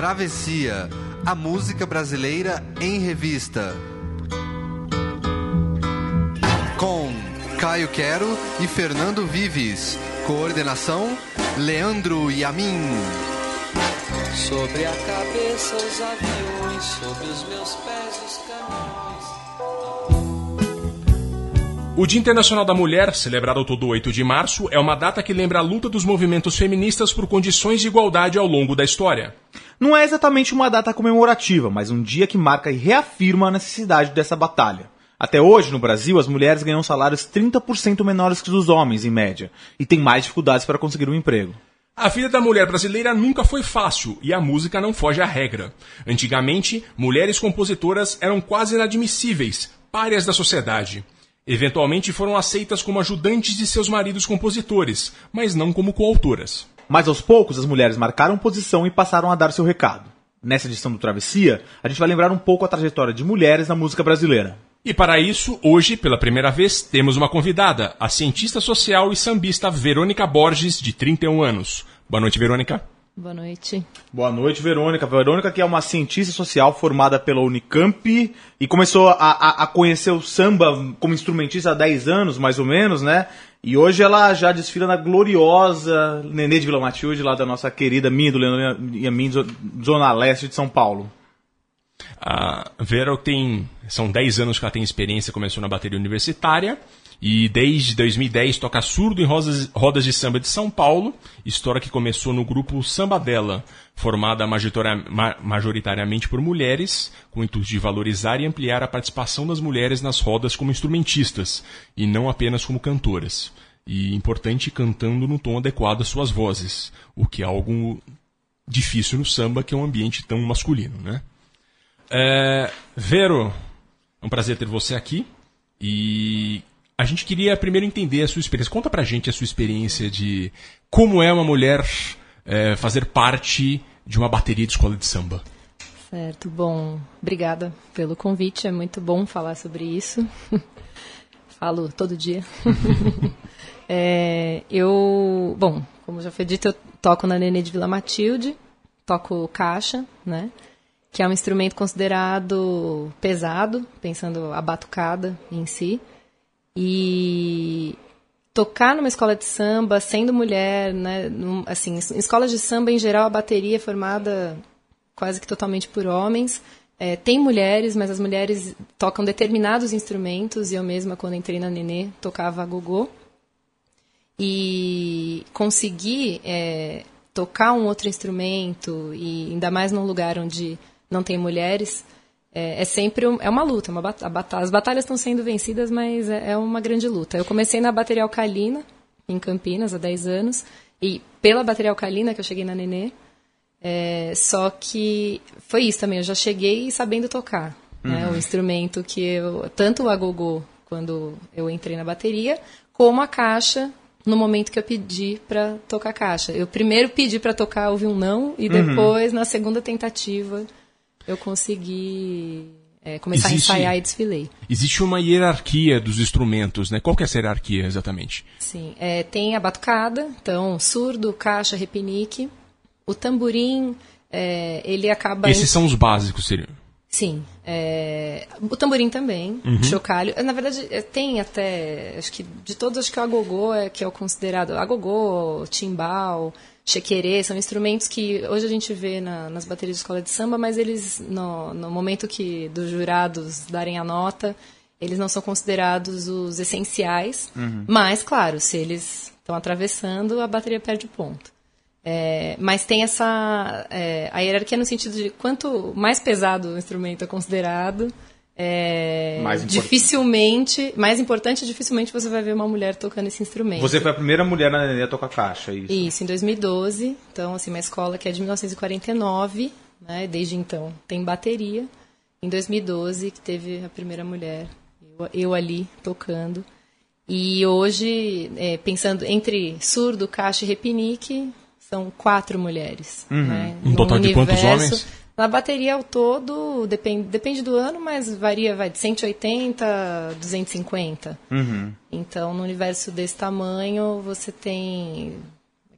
Travessia, a música brasileira em revista. Com Caio Quero e Fernando Vives. Coordenação: Leandro Yamin. Sobre a cabeça os aviões, sobre os meus pés os caminhões. O Dia Internacional da Mulher, celebrado todo 8 de março, é uma data que lembra a luta dos movimentos feministas por condições de igualdade ao longo da história. Não é exatamente uma data comemorativa, mas um dia que marca e reafirma a necessidade dessa batalha. Até hoje, no Brasil, as mulheres ganham salários 30% menores que os homens, em média, e têm mais dificuldades para conseguir um emprego. A vida da mulher brasileira nunca foi fácil e a música não foge à regra. Antigamente, mulheres compositoras eram quase inadmissíveis, párias da sociedade. Eventualmente foram aceitas como ajudantes de seus maridos compositores, mas não como coautoras. Mas aos poucos as mulheres marcaram posição e passaram a dar seu recado. Nessa edição do Travessia, a gente vai lembrar um pouco a trajetória de mulheres na música brasileira. E para isso, hoje, pela primeira vez, temos uma convidada, a cientista social e sambista Verônica Borges, de 31 anos. Boa noite, Verônica. Boa noite. Boa noite, Verônica. Verônica, que é uma cientista social formada pela Unicamp e começou a, a, a, conhecer o samba como instrumentista há 10 anos, mais ou menos, né? E hoje ela já desfila na gloriosa Nenê de Vila Matilde, lá da nossa querida minha, do Leandro e a minha, Zona Leste de São Paulo. A Vera tem. São 10 anos que ela tem experiência, começou na bateria universitária. E desde 2010 toca surdo em rodas, rodas de samba de São Paulo, história que começou no grupo Samba Dela, formada majoritariamente por mulheres, com o intuito de valorizar e ampliar a participação das mulheres nas rodas como instrumentistas, e não apenas como cantoras. E importante cantando no tom adequado às suas vozes, o que é algo difícil no samba, que é um ambiente tão masculino, né? É, Vero, é um prazer ter você aqui. E a gente queria primeiro entender a sua experiência. Conta pra gente a sua experiência de como é uma mulher é, fazer parte de uma bateria de escola de samba. Certo, bom, obrigada pelo convite, é muito bom falar sobre isso. Falo todo dia. é, eu, bom, como já foi dito, eu toco na Nenê de Vila Matilde, toco caixa, né? Que é um instrumento considerado pesado, pensando a batucada em si. E tocar numa escola de samba, sendo mulher, né, num, assim, em escolas de samba em geral a bateria é formada quase que totalmente por homens. É, tem mulheres, mas as mulheres tocam determinados instrumentos e eu mesma quando entrei na Nenê tocava gogô. E conseguir é, tocar um outro instrumento e ainda mais num lugar onde não tem mulheres é, é sempre um, é uma luta, uma bat as batalhas estão sendo vencidas, mas é, é, uma grande luta. Eu comecei na bateria alcalina, em Campinas, há 10 anos, e pela bateria alcalina que eu cheguei na Nenê, é, só que foi isso também, eu já cheguei sabendo tocar. Né, uhum. Né, o instrumento que eu. Tanto o agogô, quando eu entrei na bateria, como a caixa, no momento que eu pedi para tocar caixa. Eu primeiro pedi para tocar, ouvi um não, e uhum. depois, uhum. na segunda tentativa, eu consegui é, começar existe, a ensaiar e desfilei. Existe uma hierarquia dos instrumentos, né? Qual que é essa hierarquia exatamente? Sim, é, tem a batucada, então surdo, caixa, repinique. O tamborim, é, ele acaba... Esses são os básicos, seriam? Sim. É, o tamborim também, uhum. chocalho. Na verdade, é, tem até, acho que de todos, acho que o agogô é que é o considerado, agogô, timbal, chequerê, são instrumentos que hoje a gente vê na, nas baterias de escola de samba, mas eles, no, no momento que dos jurados darem a nota, eles não são considerados os essenciais, uhum. mas, claro, se eles estão atravessando, a bateria perde ponto. É, mas tem essa é, a hierarquia no sentido de quanto mais pesado o instrumento é considerado, é, mais dificilmente, mais importante, dificilmente você vai ver uma mulher tocando esse instrumento. Você foi a primeira mulher na Nenê a tocar caixa, isso? Isso, em 2012. Então, assim, uma escola que é de 1949, né? Desde então tem bateria. Em 2012 que teve a primeira mulher, eu, eu ali tocando. E hoje, é, pensando entre surdo, caixa e repinique, são quatro mulheres. Uhum. Né? Um total universo, de quantos homens? Na bateria ao todo, depende, depende do ano, mas varia vai de 180 a 250. Uhum. Então, no universo desse tamanho, você tem,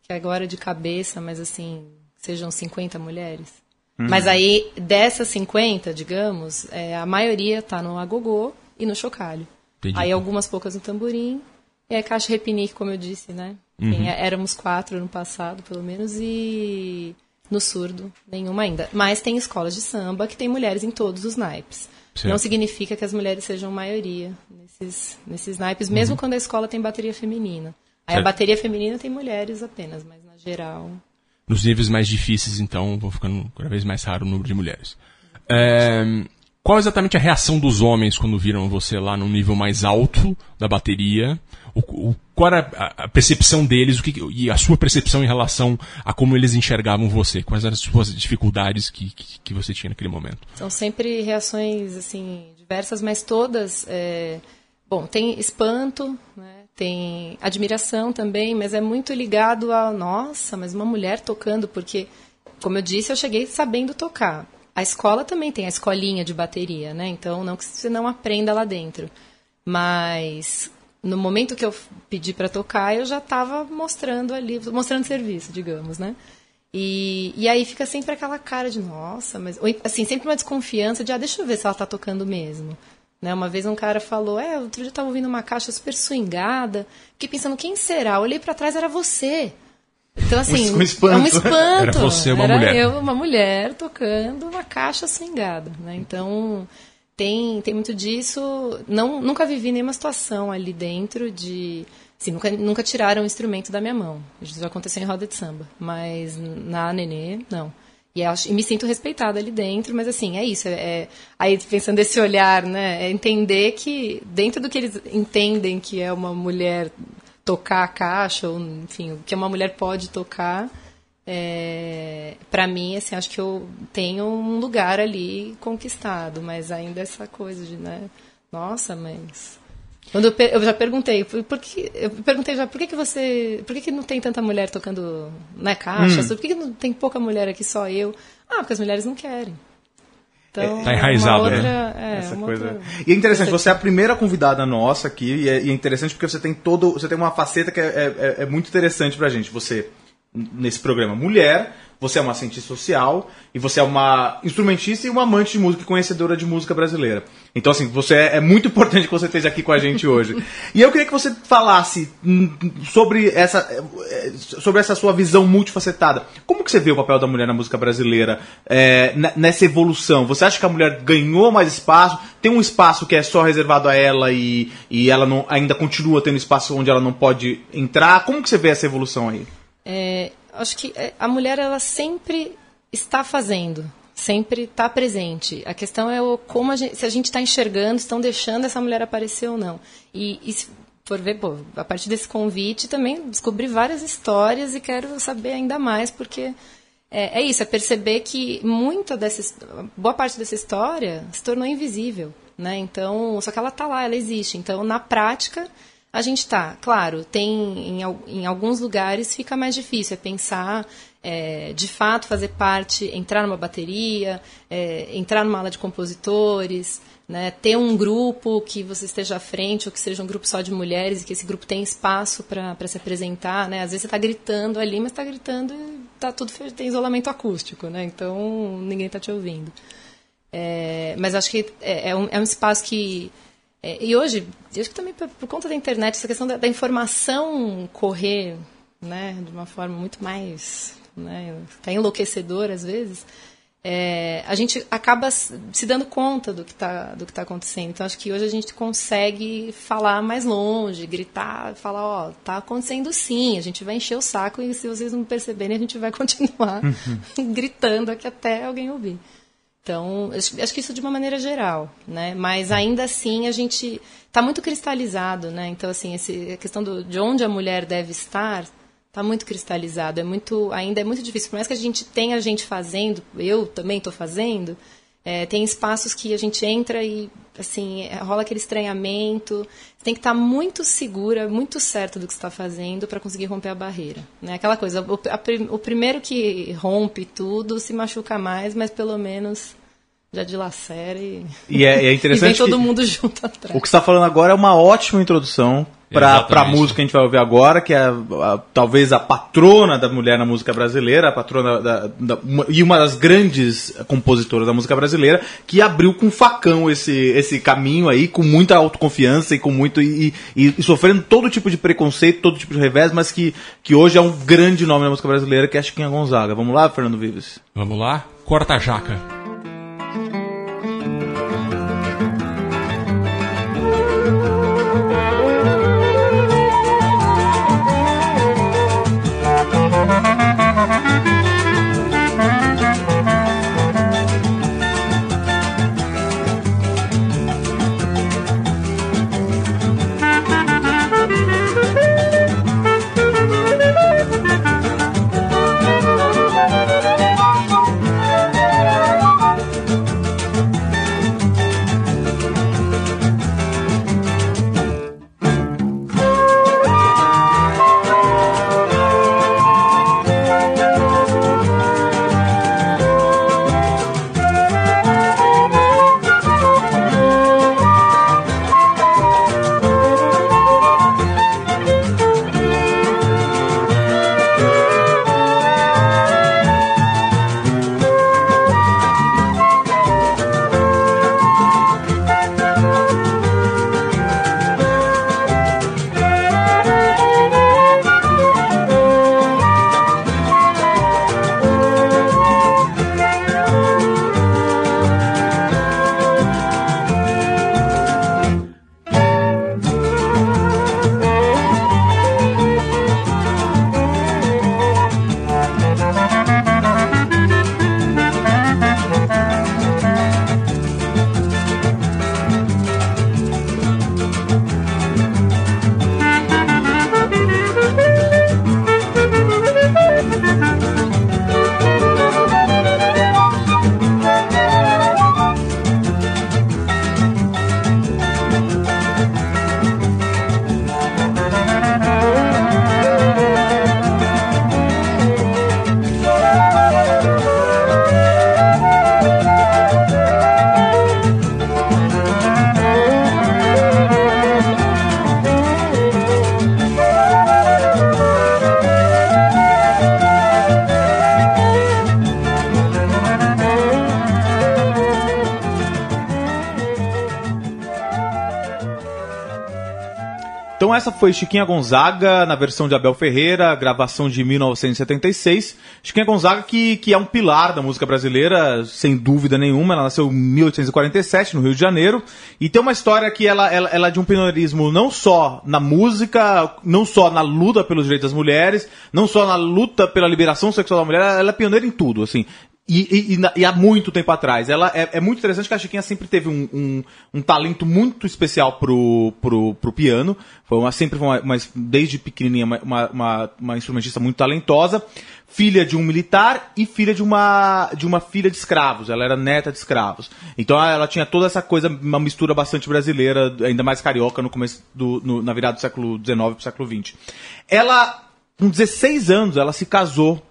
que agora de cabeça, mas assim, sejam 50 mulheres. Mas aí, dessas 50, digamos, é, a maioria tá no agogô e no chocalho. Entendi. Aí algumas poucas no tamborim. E a caixa repinique, como eu disse, né? Enfim, é- éramos quatro no passado, pelo menos, e no surdo, nenhuma ainda. Mas tem escolas de samba que tem mulheres em todos os naipes. Certo. Não significa que as mulheres sejam maioria nesses, nesses naipes, mesmo quando a escola tem bateria feminina. Aí a Certo. bateria feminina tem mulheres apenas, mas na geral. Nos níveis mais difíceis, então, vão ficando cada vez mais raro o número de mulheres. É, qual exatamente a reação dos homens quando viram você lá no nível mais alto da bateria? O, o- qual era a, a percepção deles o que, e a sua percepção em relação a como eles enxergavam você? Quais eram as suas dificuldades que, que, que você tinha naquele momento? São sempre reações assim diversas, mas todas. é, Bom, tem espanto, né? tem admiração também, mas é muito ligado a nossa, mas uma mulher tocando, porque, como eu disse, eu cheguei sabendo tocar. A escola também tem a escolinha de bateria, né? Então não que você não aprenda lá dentro, mas no momento que eu pedi para tocar, eu já estava mostrando ali, mostrando serviço, digamos, né? E, e aí fica sempre aquela cara de, nossa, mas. ou, Assim, sempre uma desconfiança de, ah, deixa eu ver se ela tá tocando mesmo. Né? Uma vez um cara falou, é, outro dia eu tava ouvindo uma caixa super swingada. Fiquei pensando, quem será? Olhei para trás, era você. Então, assim, Um espanto. é um espanto. Era você, uma Era mulher. eu, uma mulher, tocando uma caixa swingada. Né? Então, tem, tem muito disso. Não, nunca vivi nenhuma situação ali dentro de. Assim, nunca, nunca tiraram o instrumento da minha mão. Isso aconteceu em roda de samba. Mas na Nenê, não. E, acho- e me sinto respeitada ali dentro, mas assim, é isso. É, é- aí pensando esse olhar, né? É entender que dentro do que eles entendem que é uma mulher tocar a caixa, ou enfim, o que uma mulher pode tocar, é, para mim, assim, acho que eu tenho um lugar ali conquistado, mas ainda essa coisa de, né? Nossa, mas quando eu, eu já perguntei, por, que, eu perguntei já, por que, que você, por que, que não tem tanta mulher tocando na caixa? Por que, que não tem pouca mulher aqui, só eu? Ah, porque as mulheres não querem. Então, Tá enraizado, uma né? outra, é, Essa uma coisa. outra- E é interessante, você é a primeira convidada nossa aqui, e é, e é interessante porque você tem todo. Você tem uma faceta que é, é- é muito interessante pra gente. Você, nesse programa, mulher, você é uma cientista social, e você é uma instrumentista e uma amante de música e conhecedora de música brasileira. Então, assim, você é, é muito importante que você esteja aqui com a gente hoje. E eu queria que você falasse hum, sobre essa, eh, sobre essa sua visão multifacetada. Como que você vê o papel da mulher na música brasileira ne- nessa evolução? Você acha que a mulher ganhou mais espaço? Tem um espaço que é só reservado a ela e, e ela não, ainda continua tendo espaço onde ela não pode entrar? Como que você vê essa evolução aí? É, acho que é, a mulher ela sempre está fazendo, sempre está presente. A questão é o, como a gente, se a gente está enxergando, estão deixando essa mulher aparecer ou não. E, e se for ver, pô, a partir desse convite também descobri várias histórias e quero saber ainda mais porque é, é isso, é perceber que muita dessa, boa parte dessa história se tornou invisível, né? Então, só que ela está lá, ela existe. Então, na prática, a gente tá, claro, tem em, em alguns lugares fica mais difícil, é pensar, é, de fato fazer parte, entrar numa bateria, é, entrar numa ala de compositores, né, ter um grupo que você esteja à frente, ou que seja um grupo só de mulheres, e que esse grupo tenha espaço para se apresentar, né? Às vezes você está gritando ali, mas está gritando e tá tudo tem isolamento acústico, né? Então ninguém está te ouvindo. É, mas acho que é, é um, é um espaço que. É, e hoje, eu acho que também por, por conta da internet, essa questão da, da informação correr né, de uma forma muito mais. Né, até enlouquecedora às vezes. é, a gente acaba se dando conta do que está do que tá acontecendo. Então, acho que hoje a gente consegue falar mais longe, gritar, falar: ó, tá acontecendo sim, a gente vai encher o saco e se vocês não perceberem, a gente vai continuar gritando aqui até alguém ouvir. Então, acho, que isso de uma maneira geral, né? Mas ainda assim a gente está muito cristalizado, né? Então, assim, esse, a questão do, de onde a mulher deve estar está muito cristalizado. É muito, ainda é muito difícil. Por mais que a gente tenha gente fazendo, eu também estou fazendo, é, tem espaços que a gente entra e, assim, é, rola aquele estranhamento. Você tem que estar muito segura, muito certa do que está fazendo para conseguir romper a barreira. Né? Aquela coisa, o, a o primeiro que rompe tudo se machuca mais, mas pelo menos já dilacera e, E é, é e vem interessante. todo que- mundo junto atrás. O que você está falando agora é uma ótima introdução Exatamente. pra música que a gente vai ouvir agora, que é a- a- talvez a patrona da mulher na música brasileira, a patrona da, da- uma- e uma das grandes compositoras da música brasileira, que abriu com facão esse, esse caminho aí, com muita autoconfiança e com muito. E, e- e sofrendo todo tipo de preconceito, todo tipo de revés, mas que, que hoje é um grande nome na música brasileira, que é a Chiquinha Gonzaga. Vamos lá, Fernando Vives? Vamos lá? Corta a jaca. Então essa foi Chiquinha Gonzaga na versão de Abel Ferreira, gravação de 1976. Chiquinha Gonzaga que, que é um pilar da música brasileira, sem dúvida nenhuma. Ela nasceu em 1847 no Rio de Janeiro e tem uma história que ela, ela, ela é de um pioneirismo não só na música, não só na luta pelos direitos das mulheres, não só na luta pela liberação sexual da mulher, ela é pioneira em tudo, assim. E, e- e há muito tempo atrás. Ela é, é muito interessante que a Chiquinha sempre teve um, um, um talento muito especial pro, pro, pro piano. Foi uma, sempre foi uma, uma- desde pequenininha, uma, uma, uma, instrumentista muito talentosa. Filha de um militar e filha de uma, de uma filha de escravos. Ela era neta de escravos. Então ela, ela tinha toda essa coisa, uma mistura bastante brasileira, ainda mais carioca no começo do, no- na virada do século XIX pro século XX. Ela, com 16 anos, ela se casou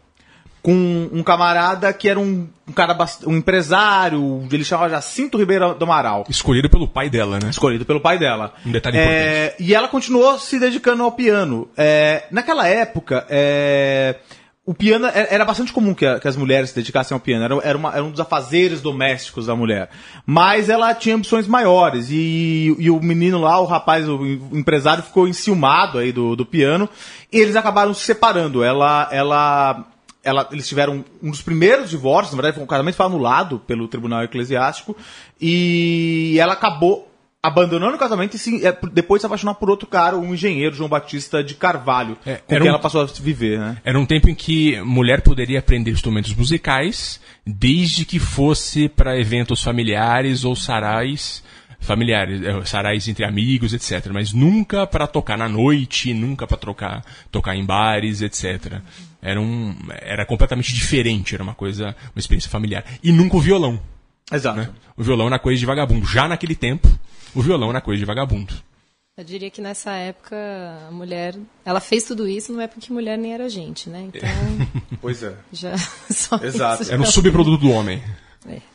com um camarada que era um, um cara um empresário, ele chamava Jacinto Ribeiro do Amaral. Escolhido pelo pai dela, né? Escolhido pelo pai dela. Um detalhe É, E ela continuou se dedicando ao piano. É, naquela época, é, o piano era, era bastante comum que as mulheres se dedicassem ao piano. Era, era, uma- era um dos afazeres domésticos da mulher. Mas ela tinha ambições maiores. E, e o menino lá, o rapaz, o empresário, ficou enciumado aí do, do piano. E eles acabaram se separando. Ela. ela ela, eles tiveram um dos primeiros divórcios, na verdade, o casamento foi anulado pelo Tribunal Eclesiástico, e ela acabou abandonando o casamento e se, é, depois se apaixonar por outro cara, um engenheiro, João Batista de Carvalho, É, com quem um- ela passou a viver, né? Era um tempo em que mulher poderia aprender instrumentos musicais desde que fosse para eventos familiares ou sarais familiares, eh, sarais entre amigos, etc. Mas nunca para tocar na noite, nunca para tocar em bares, etc. Era um, era completamente diferente, era uma coisa, uma experiência familiar. E nunca o violão, Exato. né? O violão era coisa de vagabundo. Já naquele tempo, o violão era coisa de vagabundo. Eu diria que nessa época a mulher, ela fez tudo isso, não é porque mulher nem era gente, né? Então, Pois é. já só Exato. isso Era um subproduto do homem.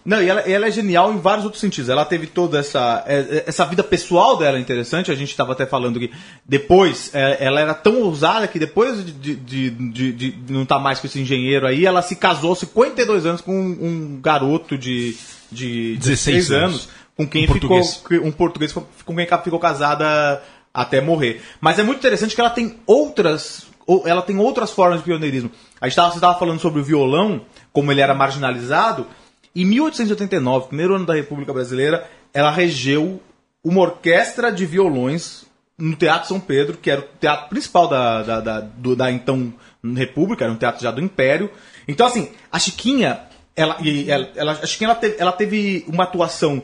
Não, e ela, ela é genial em vários outros sentidos. Ela teve toda essa. é, Essa vida pessoal dela é interessante. A gente estava até falando que depois é, ela era tão ousada que depois de, de, de, de- não estar mais com esse engenheiro aí, ela se casou aos 52 anos com um, um garoto de, de 16 anos. anos, com quem Um ficou. português. Um português com quem ela ficou casada até morrer. Mas é muito interessante que ela tem outras. ou- Ela tem outras formas de pioneirismo. A gente estava falando sobre o violão, como ele era marginalizado. Em 1889, primeiro ano da República Brasileira, ela regeu uma orquestra de violões no Teatro São Pedro, que era o teatro principal da, da, da, do- da então República, era um teatro já do Império. Então, assim, a Chiquinha, ela, ela, ela- a Chiquinha ela teve, ela teve uma atuação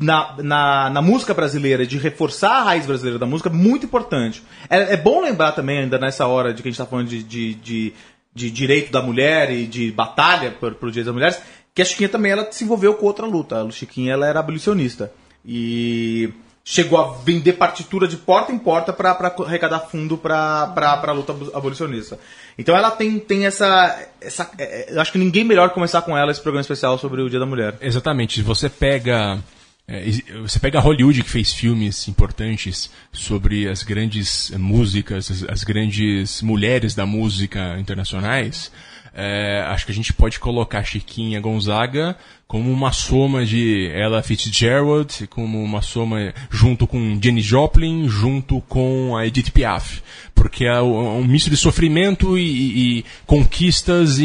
na, na, na música brasileira, de reforçar a raiz brasileira da música, muito importante. É, é bom lembrar também, ainda nessa hora de que a gente está falando de, de, de, de direito da mulher e de batalha por, por direitos das mulheres, que a Chiquinha também ela se envolveu com outra luta. A Chiquinha ela era abolicionista. E chegou a vender partitura de porta em porta para arrecadar fundo para a luta abo- abolicionista. Então ela tem, tem essa. essa é, eu acho que ninguém melhor começar com ela esse programa especial sobre o Dia da Mulher. Exatamente. Você pega. é, Você pega Hollywood que fez filmes importantes sobre as grandes músicas, as, as grandes mulheres da música internacionais. É, acho que a gente pode colocar Chiquinha Gonzaga como uma soma de Ella Fitzgerald, como uma soma junto com Jenny Joplin, junto com a Edith Piaf. Porque é um misto de sofrimento e, e- e conquistas e-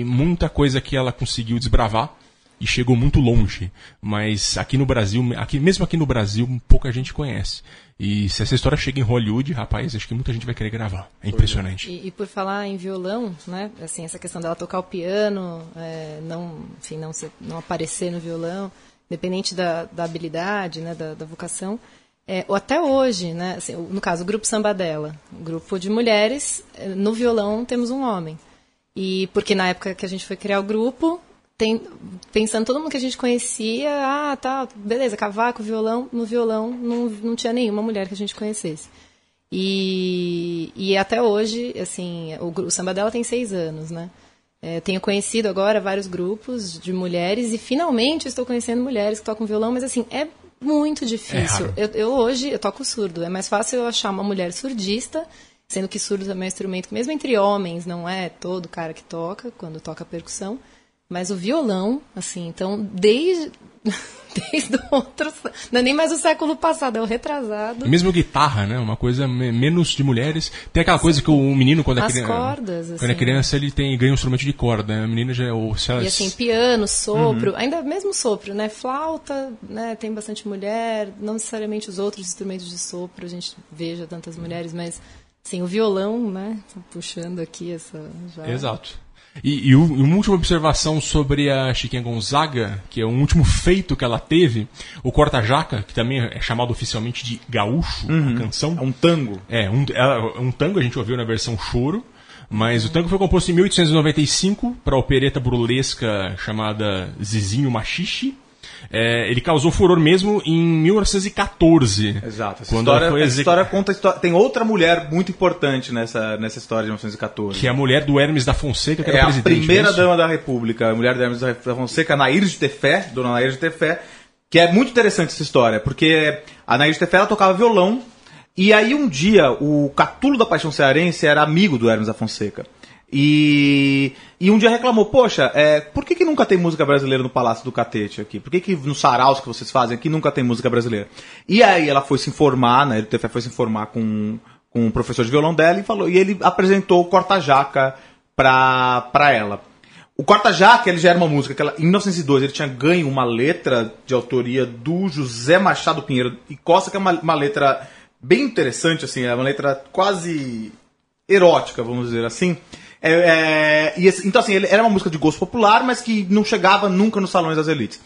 e muita coisa que ela conseguiu desbravar e chegou muito longe. Mas aqui no Brasil, aqui, mesmo aqui no Brasil, pouca gente conhece. E se essa história chega em Hollywood, rapaz, acho que muita gente vai querer gravar. É impressionante. E, e por falar em violão, né? Assim, essa questão dela tocar o piano, é, não, enfim, não, ser- não aparecer no violão, independente da, da habilidade, né? Da, da vocação. É, ou até hoje, né? assim, no caso, o grupo Samba dela, um grupo de mulheres, é, no violão temos um homem. E porque na época que a gente foi criar o grupo, tem, pensando todo mundo que a gente conhecia, ah, tá, beleza, cavaco, violão, no violão não, não tinha nenhuma mulher que a gente conhecesse. E, e até hoje, assim, o, o samba dela tem seis anos, né? É, tenho conhecido agora vários grupos de mulheres e finalmente estou conhecendo mulheres que tocam violão, mas assim, é muito difícil. raro. eu, eu hoje eu toco surdo, é mais fácil eu achar uma mulher surdista, sendo que surdo também é um instrumento que mesmo entre homens não é todo cara que toca quando toca percussão, mas o violão, assim, então desde desde o outro, não é nem mais o século passado, é o retrasado. E mesmo guitarra, né? Uma coisa me- menos de mulheres. Tem aquela coisa que o menino, quando é As criança. cordas, Quando é assim. criança, ele tem, ganha um instrumento de corda. né? A menina já. Se ela- E assim, piano, sopro, ainda mesmo sopro, né? Flauta, né? Tem bastante mulher, não necessariamente os outros instrumentos de sopro, a gente veja tantas mulheres, mas assim, o violão, né? Tô puxando aqui essa já. Exato. E, e uma última observação sobre a Chiquinha Gonzaga, que é um último feito que ela teve, o Corta-Jaca, que também é chamado oficialmente de gaúcho, a canção. É um tango. É, um, ela- um tango a gente ouviu na versão choro, mas o tango foi composto em 1895 para a opereta burlesca chamada Zizinho Machixe. É, ele causou furor mesmo em 1914. Exato. Essa Quando história, foi exec- história conta a história. Tem outra mulher muito importante nessa, nessa história de 1914. Que é a mulher do Hermes da Fonseca, que era é a presidente. não é primeira isso? dama da República, a mulher da Hermes da Fonseca, Nair de Tefé, dona Nair de Tefé, que é muito interessante essa história, porque a Nair de Tefé ela tocava violão, e aí um dia o Catulo da Paixão Cearense era amigo do Hermes da Fonseca. E, e um dia reclamou, poxa, é, por que, que nunca tem música brasileira no Palácio do Catete aqui? Por que, que nos saraus que vocês fazem aqui nunca tem música brasileira? E aí ela foi se informar, né? O foi se informar com, com um professor de violão dela e falou, e ele apresentou o corta-jaca pra, pra ela. O Corta-Jaca, ele já era uma música que ela, em 1902 ele tinha ganho uma letra de autoria do José Machado Pinheiro e Costa, que é uma, uma letra bem interessante, assim, é uma letra quase erótica, vamos dizer assim. É, é, e esse- então, assim, ele era uma música de gosto popular, mas que não chegava nunca nos salões das elites.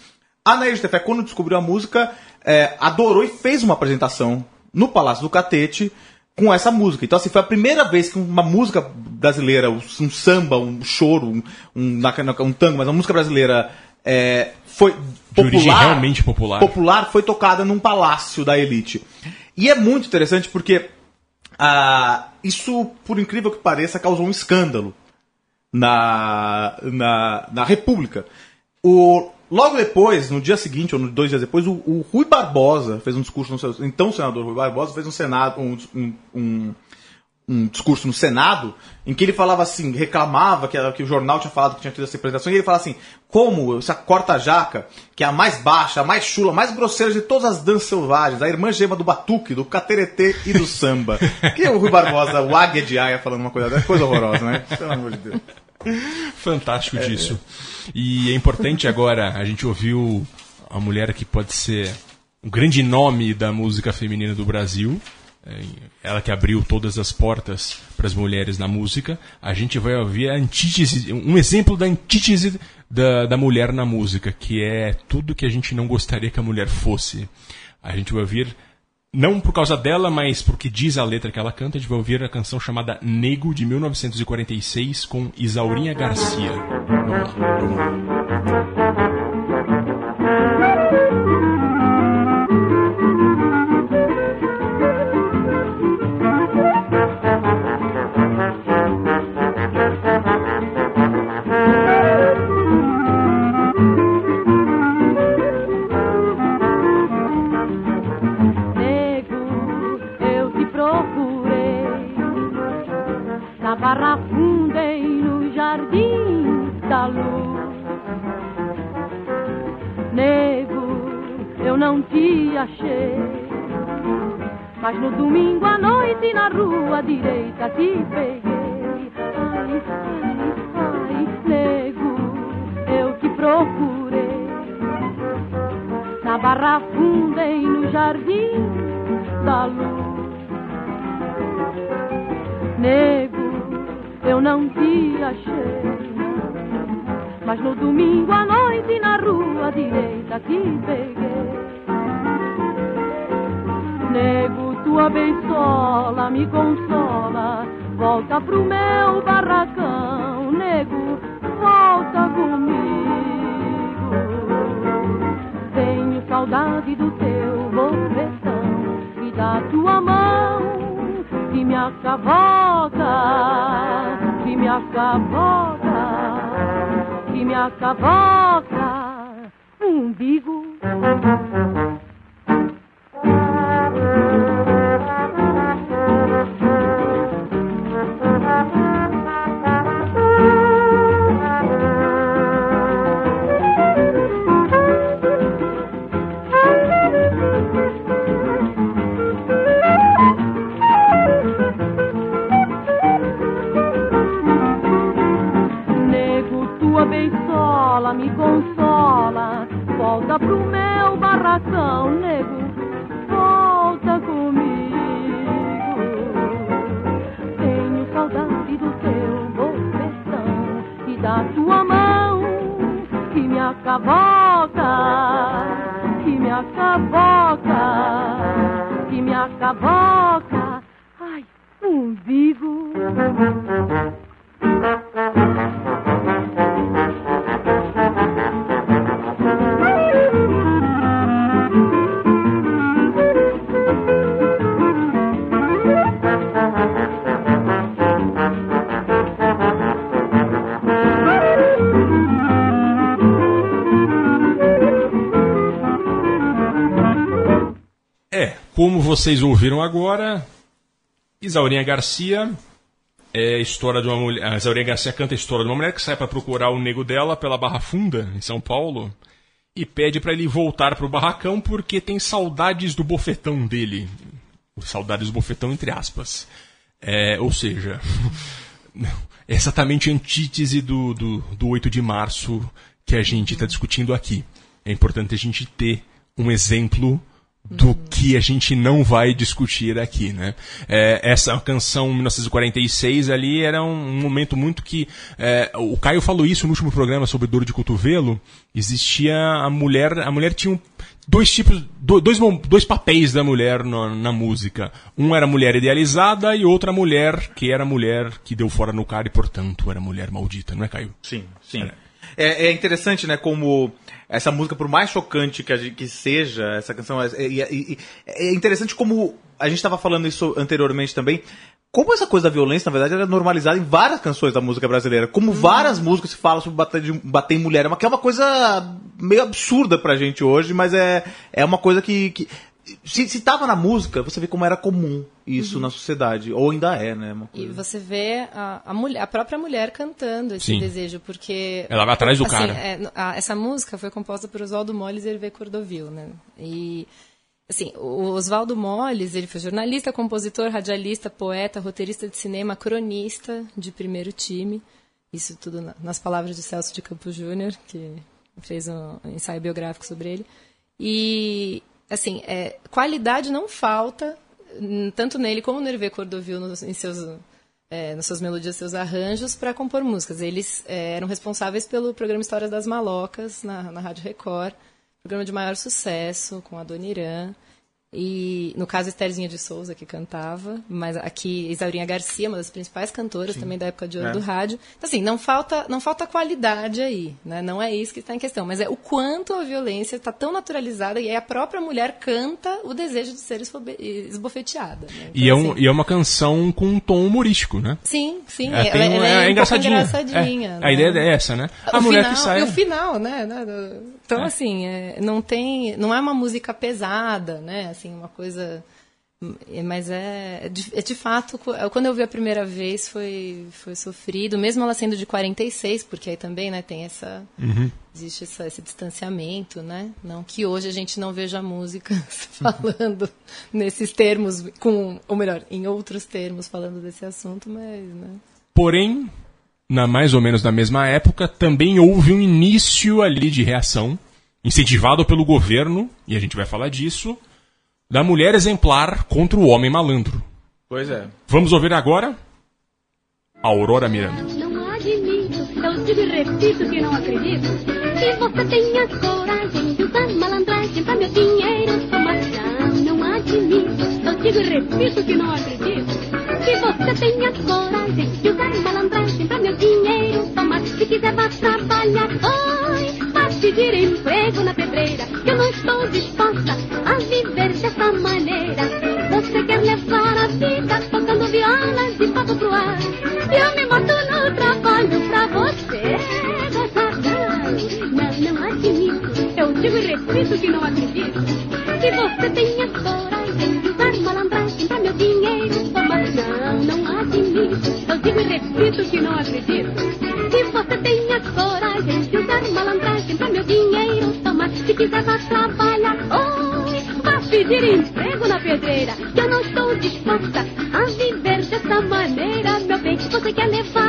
A Nair de Tefé, quando descobriu a música, é, adorou e fez uma apresentação no Palácio do Catete com essa música. Então, assim, foi a primeira vez que uma música brasileira, um samba, um choro, um, um, um tango, mas uma música brasileira é, foi De origem realmente popular. popular foi tocada num palácio da elite. E é muito interessante porque ah, isso, por incrível que pareça, causou um escândalo na, na, na República. O, logo depois, no dia seguinte, ou dois dias depois, o, o Rui Barbosa fez um discurso no. Então, o senador Rui Barbosa fez um Senado. Um, um, um- discurso no Senado em que ele falava assim, reclamava que, que o jornal tinha falado que tinha tido essa apresentação, e ele falava assim, como essa corta-jaca, que é a mais baixa, a mais chula, a mais grosseira de todas as danças selvagens, a irmã gema do batuque, do cateretê e do samba. que é o Rui Barbosa, o águia de aia, falando uma coisa dessa, coisa horrorosa, né? Pelo amor de Deus. Fantástico disso. E é importante agora, a gente ouviu a mulher que pode ser um grande nome da música feminina do Brasil. É, Ela que abriu todas as portas para as mulheres na música. A gente vai ouvir antítese, um exemplo da antítese da, da mulher na música, que é tudo que a gente não gostaria que a mulher fosse. A gente vai ouvir não por causa dela, mas porque diz a letra que ela canta, a gente vai ouvir a canção chamada Nego, de 1946, com Isaurinha Garcia. Vamos lá, vamos lá. Não te achei, mas no domingo à noite na rua direita te peguei. Ai, ai, ai, nego, eu te procurei na barra funda e no jardim da luz. Nego, eu não te achei, mas no domingo à noite na rua direita te peguei. Nego, tua beisola me consola, volta pro meu barracão, nego, volta comigo. Tenho saudade do teu bofetão e da tua mão que me acavoca, que me acavoca, que me acavoca, umbigo. Acavoca, que me acavoca, que me acavoca. Vocês ouviram agora, Isaurinha Garcia é história de uma mulher. A Isaurinha Garcia canta a história de uma mulher que sai para procurar o nego dela pela Barra Funda, em São Paulo, e pede para ele voltar pro barracão porque tem saudades do bofetão dele. Saudades do bofetão, entre aspas. É, ou seja, é exatamente a antítese do, do, do 8 de março que a gente está discutindo aqui. É importante a gente ter um exemplo do que a gente não vai discutir aqui, né? É, essa canção 1946 ali era um, momento muito que é, o Caio falou isso no último programa sobre dor de cotovelo. Existia a mulher, a mulher tinha um, dois tipos, do- dois, dois papéis da mulher na, na música. Um era a mulher idealizada e outra mulher que era a mulher que deu fora no cara e portanto era mulher maldita, não é Caio? Sim, sim. É, é interessante, né, como essa música, por mais chocante que, gente- que seja essa canção, é, é- é- interessante como a gente estava falando isso anteriormente também, como essa coisa da violência, na verdade, ela é normalizada em várias canções da música brasileira. Como várias músicas se falam sobre bater, de- bater em mulher. É uma, que é uma coisa meio absurda pra gente hoje, mas é, é uma coisa que. que se, se tava na música, você vê como era comum isso na sociedade. Ou ainda é, né? Uma E você vê a, a, mulher, a própria mulher cantando esse Sim. desejo, porque... Ela vai atrás do assim, cara. é, a- essa música foi composta por Oswaldo Molles e Hervé Cordovil, né? E, assim, o Oswaldo Molles, ele foi jornalista, compositor, radialista, poeta, roteirista de cinema, cronista de primeiro time. Isso tudo na- nas palavras de Celso de Campos Júnior, que fez um ensaio biográfico sobre ele. E, assim, é, qualidade não falta, hum, tanto nele como no Hervé Cordovil, nos, em seus, é, nas suas melodias, seus arranjos, para compor músicas. Eles é, eram responsáveis pelo programa Histórias das Malocas, na, na Rádio Record, programa de maior sucesso, com a Dona Irã. E, no caso, Estherzinha de Souza, que cantava, mas aqui Isaurinha Garcia, uma das principais cantoras também da época de ouro É. do rádio. Então, assim, não falta, não falta qualidade aí, né? Não é isso que está em questão, mas é o quanto a violência está tão naturalizada e aí a própria mulher canta o desejo de ser esbofeteada. né? E é, Então, um, assim, e é uma canção com um tom humorístico, né? Sim, sim. É, ela, tem um- ela é, é, um pouco engraçadinha. É, né? A ideia é essa, né? A o mulher final, que sai. E o final, né? Então, assim, é, não tem. Não é uma música pesada, né? Assim, uma coisa. é, Mas é, é de, é fato, co- quando eu vi a primeira vez foi, foi sofrido, mesmo ela sendo de 46, porque aí também né, tem essa. Uhum. Existe essa- esse distanciamento, né? Não que hoje a gente não veja música falando nesses termos, com, ou melhor, em outros termos falando desse assunto, mas. Né? Porém, na mais ou menos na mesma época, também houve um início ali de reação, incentivado pelo governo, e a gente vai falar disso, da mulher exemplar contra o homem malandro. Pois é. Vamos ouvir agora Aurora Miranda. Não admito, eu digo e repito que não acredito Que você tenha coragem de usar malandragem pra meu dinheiro tomar Não, não admito, eu digo e repito que não acredito Que você tenha coragem de usar malandragem pra meu dinheiro tomar Se quiser vá trabalhar, oi, vá pedir emprego na pedreira Que eu não estou disposta a viver dessa maneira. Você quer levar a vida tocando violas de papo pro ar. E eu me mato no trabalho pra você gozar Não, não admito, eu digo e repito que não acredito. Que você tenha coragem de usar malandragem pra meu dinheiro tomar Não, não admito, eu digo e repito que não acredito. Que você tenha coragem de usar malandragem pra meu dinheiro tomar. Se quiser vá trabalhar, vá pedir emprego na pedreira. Que eu não estou disposta a viver dessa maneira, meu bem. Você quer levar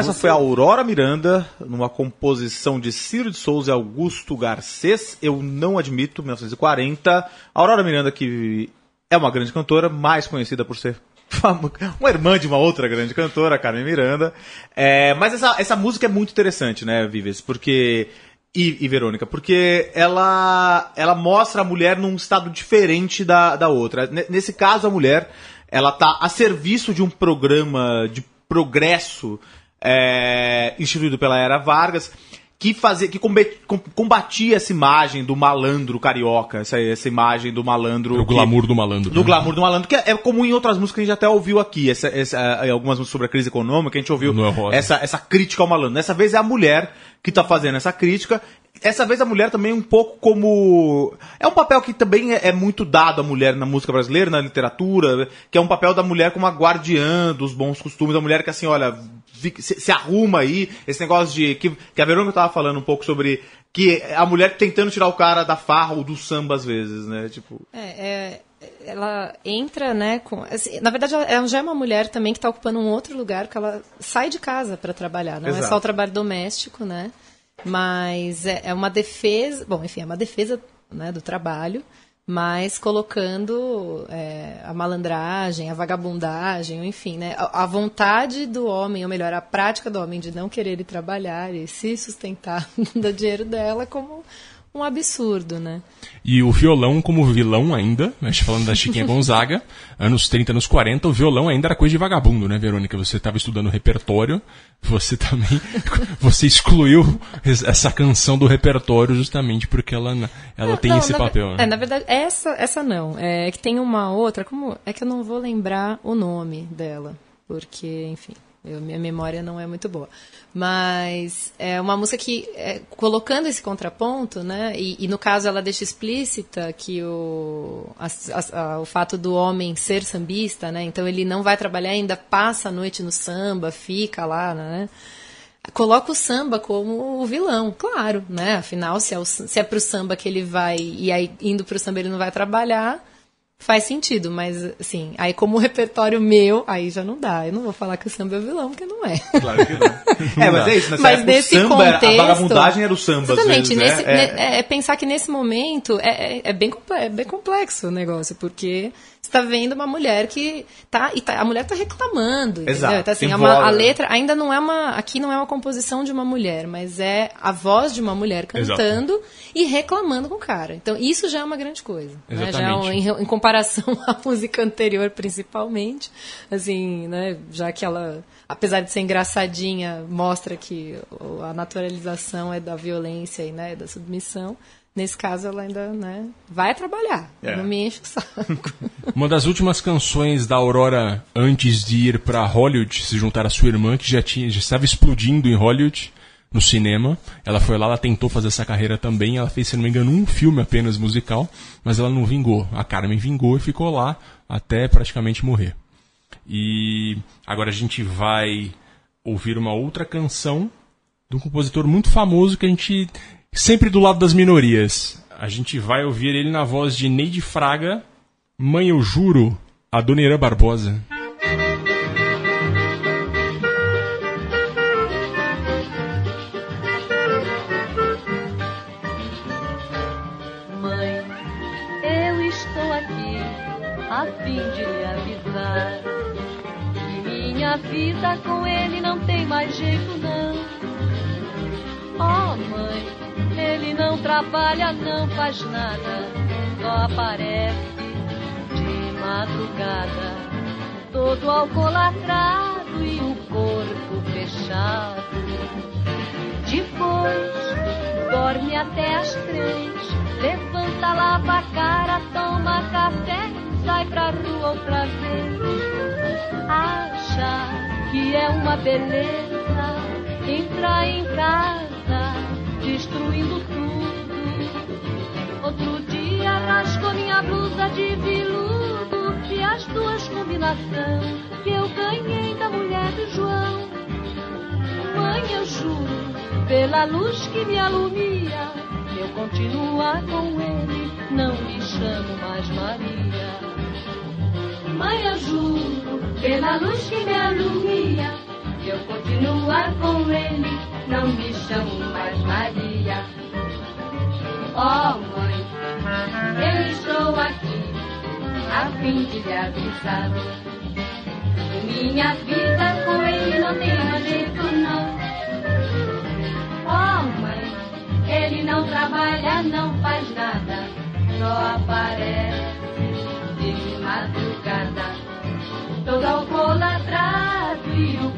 essa foi a Aurora Miranda, numa composição de Ciro de Souza e Augusto Garcês, Eu Não Admito, 1940. Aurora Miranda que é uma grande cantora, mais conhecida por ser uma irmã de uma outra grande cantora, Carmen Miranda. É, mas essa, essa música é muito interessante, né, Vives? Porque... E, e Verônica, porque ela, ela mostra a mulher num estado diferente da, da outra. Nesse caso, a mulher ela tá a serviço de um programa de progresso é, instituído pela Era Vargas, que fazia, que combatia essa imagem do malandro carioca, essa, essa imagem do malandro. O que- glamour do malandro. do né? glamour do malandro, que é, é comum em outras músicas que a gente até ouviu aqui, essa, essa, eh, algumas músicas sobre a crise econômica, a gente ouviu É essa, essa crítica ao malandro. Dessa vez é a mulher que tá fazendo essa crítica. Essa vez a mulher também um pouco como. É um papel que também é, é muito dado à mulher na música brasileira, na literatura, que é um papel da mulher como a guardiã dos bons costumes, a mulher que assim, olha, se, se arruma aí, esse negócio de. Que, que a Verônica tava falando um pouco sobre. Que a mulher tentando tirar o cara da farra ou do samba às vezes, né? Tipo. É, é, ela entra, né, com... assim, na verdade, ela, já é uma mulher também que está ocupando um outro lugar, que ela sai de casa para trabalhar. Não é Exato. só o trabalho doméstico, né? Mas é, é uma defesa... Bom, enfim, é uma defesa né, do trabalho, mas colocando é, a malandragem, a vagabundagem, enfim, né? A, a vontade do homem, ou melhor, a prática do homem de não querer ir trabalhar e se sustentar do dinheiro dela como um absurdo, né? E o violão como vilão ainda, a gente falando da Chiquinha Gonzaga, anos 30, anos 40, o violão ainda era coisa de vagabundo, né, Verônica? Você estava estudando repertório, você também, você excluiu essa canção do repertório justamente porque ela, ela Não, tem não, esse na papel, né? É, na verdade, essa, essa não. É que tem uma outra, como é que eu não vou lembrar o nome dela, porque, enfim, eu- minha memória não é muito boa. Mas é uma música que, é, colocando esse contraponto, né, e, e no caso ela deixa explícita que o, as- a- o fato do homem ser sambista, né, então ele não vai trabalhar, ainda passa a noite no samba, fica lá, né, coloca o samba como o vilão, claro, né? Afinal, se é, o, se é pro samba que ele vai, e aí indo pro samba ele não vai trabalhar, faz sentido, mas assim, aí como repertório meu, aí já não dá. Eu não vou falar que o samba é o vilão, porque não é. Claro que não. é, mas é isso, nessa Mas época nesse o samba, era- contexto, a vagabundagem era o samba, às Exatamente, vezes, nesse, né? É. é, é pensar que nesse momento é, é- é bem, é bem complexo o negócio, porque você está vendo uma mulher que tá, e tá- a mulher está reclamando? Exato, Então, assim, é uma- a letra ainda não é uma, aqui não é uma composição de uma mulher, mas é a voz de uma mulher cantando e reclamando com o cara. Então isso já é uma grande coisa, né? Já é em, em comparação à música anterior, principalmente, assim, né? Já que ela, apesar de ser engraçadinha, mostra que a naturalização é da violência e né, da submissão. Nesse caso, ela ainda né, vai trabalhar. É. Não me enche o saco. Uma das últimas canções da Aurora antes de ir pra Hollywood, se juntar à sua irmã, que já, tinha, já estava explodindo em Hollywood, no cinema. Ela foi lá, ela tentou fazer essa carreira também. Ela fez, se não me engano, um filme apenas musical, mas ela não vingou. A Carmen vingou e ficou lá até praticamente morrer. E agora a gente vai ouvir uma outra canção de um compositor muito famoso que a gente sempre do lado das minorias. A gente vai ouvir ele na voz de Neide Fraga, Mãe Eu Juro, a Dona Irã Barbosa. Mãe, eu estou aqui a fim de lhe avisar que minha vida com ele não tem mais jeito não. Oh mãe, ele não trabalha, não faz nada, só aparece de madrugada, todo alcoolatrado e o corpo fechado. Depois dorme até as três. Levanta, lava a cara, toma café, sai pra rua outra vez. Acha que é uma beleza entrar em casa, destruindo tudo. Outro dia rasgou minha blusa de viludo e as duas combinações que eu ganhei da mulher do João. Mãe, eu juro, pela luz que me alumia, eu continuar com ele, não me chamo mais Maria. Mãe, eu juro, pela luz que me alumia, eu continuar com ele, não me chamo mais Maria. Oh, mãe, eu estou aqui a fim de lhe avisar. Minha vida com ele não tem jeito não. Oh mãe, ele não trabalha, não faz nada, só aparece de madrugada, todo alcoolatrado e o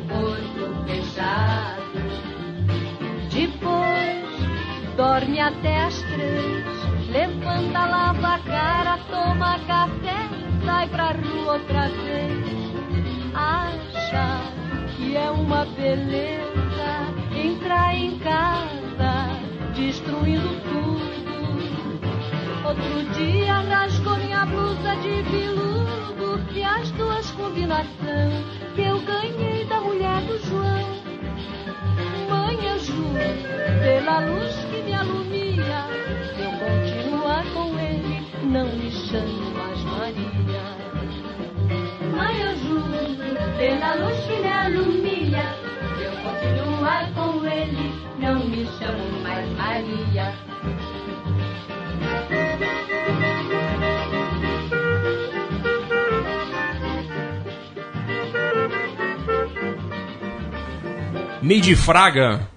Depois dorme até as três. Levanta, lava a cara, toma café, sai pra rua outra vez. Acha que é uma beleza entrar em casa, destruindo tudo. Outro dia rasgou minha blusa de veludo e as duas combinação que eu ganhei da mulher do João. Mãe, eu juro, pela luz que me alumia, se eu continuar com ele, não me chame mais Maria. Mãe, eu juro, pela luz que me alumia, se eu continuar com ele, não me chamo mais Maria. Neide Fraga,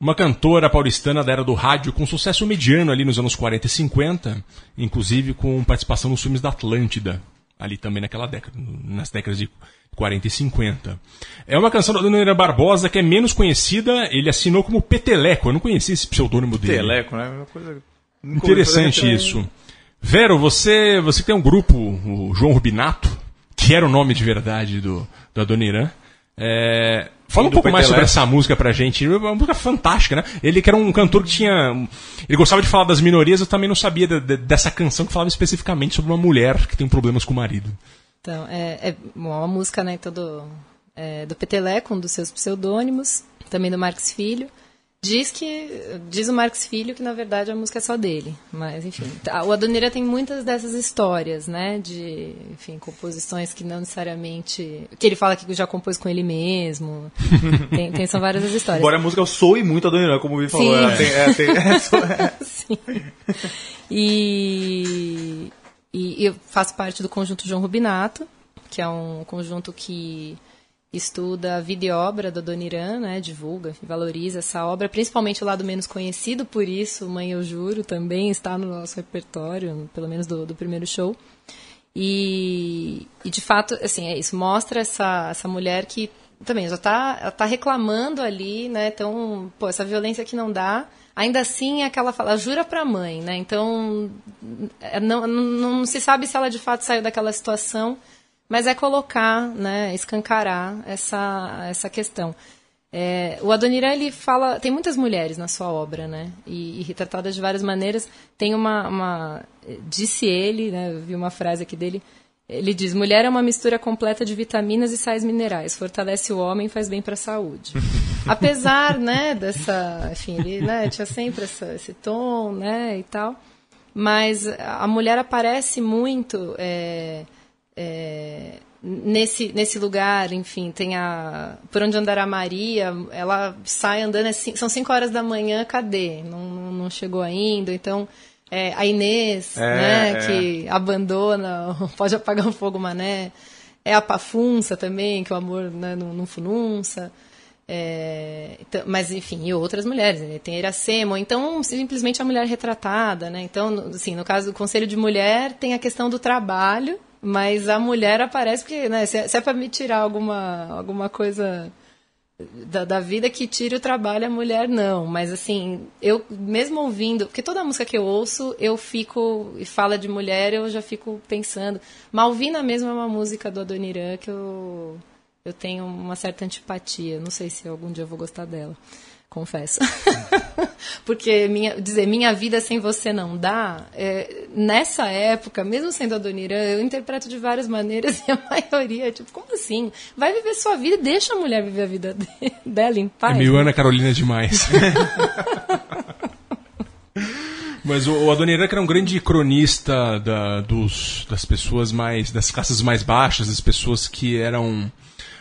uma cantora paulistana da era do rádio com sucesso mediano ali nos anos 40 e 50, inclusive com participação nos filmes da Atlântida, ali também naquela década, nas décadas de 40 e 50. É uma canção da Dona Barbosa que é menos conhecida, ele assinou como Peteleco, eu não conhecia esse pseudônimo dele. Teleco, né? Uma coisa... Interessante isso. Vero, você, você tem um grupo, o João Rubinato, que era o nome de verdade do, do Adoniran. É, fala um pouco mais sobre essa música pra gente. É uma música fantástica, né? Ele que era um cantor que tinha. Ele gostava de falar das minorias, eu também não sabia de- de- dessa canção que falava especificamente sobre uma mulher que tem problemas com o marido. Então, é, é bom, uma música, né, então, do, é, do Peteleco, um dos seus pseudônimos, também do Marx Filho. Diz que diz o Marx Filho que na verdade a música é só dele, mas enfim, tá, o Adoniran tem muitas dessas histórias, né, de, enfim, composições que não necessariamente, que ele fala que já compôs com ele mesmo. tem, tem- são várias as histórias. Embora a música soe muito a Dona Irã, como o Vi falou. Ela tem, é, tem, é, so- é. Sim. E, e eu faço parte do conjunto João Rubinato, que é um conjunto que estuda a vida e obra da Dona Irã, né, divulga, valoriza essa obra, principalmente o lado menos conhecido, por isso Mãe Eu Juro também está no nosso repertório, pelo menos do, do primeiro show. E, e, de fato, assim, é isso, mostra essa, essa mulher que também já está tá reclamando ali, né? Então, pô, essa violência que não dá. Ainda assim, é aquela fala, jura pra mãe, né? Então, é, não, não, não se sabe se ela de fato saiu daquela situação, mas é colocar, né, escancarar essa, essa questão. É, o Adoniran, ele fala, tem muitas mulheres na sua obra, né, e, e retratadas de várias maneiras. Tem uma, uma disse ele, né, eu vi uma frase aqui dele, ele diz, mulher é uma mistura completa de vitaminas e sais minerais, fortalece o homem e faz bem para a saúde. Apesar, né, dessa, enfim, ele, né, tinha sempre essa, esse tom, né, e tal, mas a mulher aparece muito é, é, nesse, nesse lugar, enfim, tem a Por Onde Andará Maria, ela sai andando, é são 5 horas da manhã, cadê? Não, não, chegou ainda, então... é, a Inês, É, né, é. que abandona, pode apagar um fogo mané. É a pafunça também, que o amor né, não, não fununça. É, então, mas, enfim, e outras mulheres. Né? Tem Iracema, ou então simplesmente a mulher retratada. Né? Então, assim, no caso do Conselho de Mulher, tem a questão do trabalho, mas a mulher aparece porque, né, se é, se é para me tirar alguma, alguma coisa da, da vida que tire o trabalho, a mulher não. Mas assim, eu mesmo ouvindo, porque toda música que eu ouço, eu fico e fala de mulher, eu já fico pensando. Malvina mesmo é uma música do Adoniran que eu eu tenho uma certa antipatia. Não sei se algum dia eu vou gostar dela. Confesso. Porque minha, dizer minha vida sem você não dá, é, nessa época, mesmo sendo a Adoniran, eu interpreto de várias maneiras e a maioria, tipo, como assim? Vai viver sua vida e deixa a mulher viver a vida de- dela em É paz. meio né? Ana Carolina demais. Mas o, o Adoniran que era um grande cronista da- dos, das pessoas mais. das classes mais baixas, das pessoas que eram.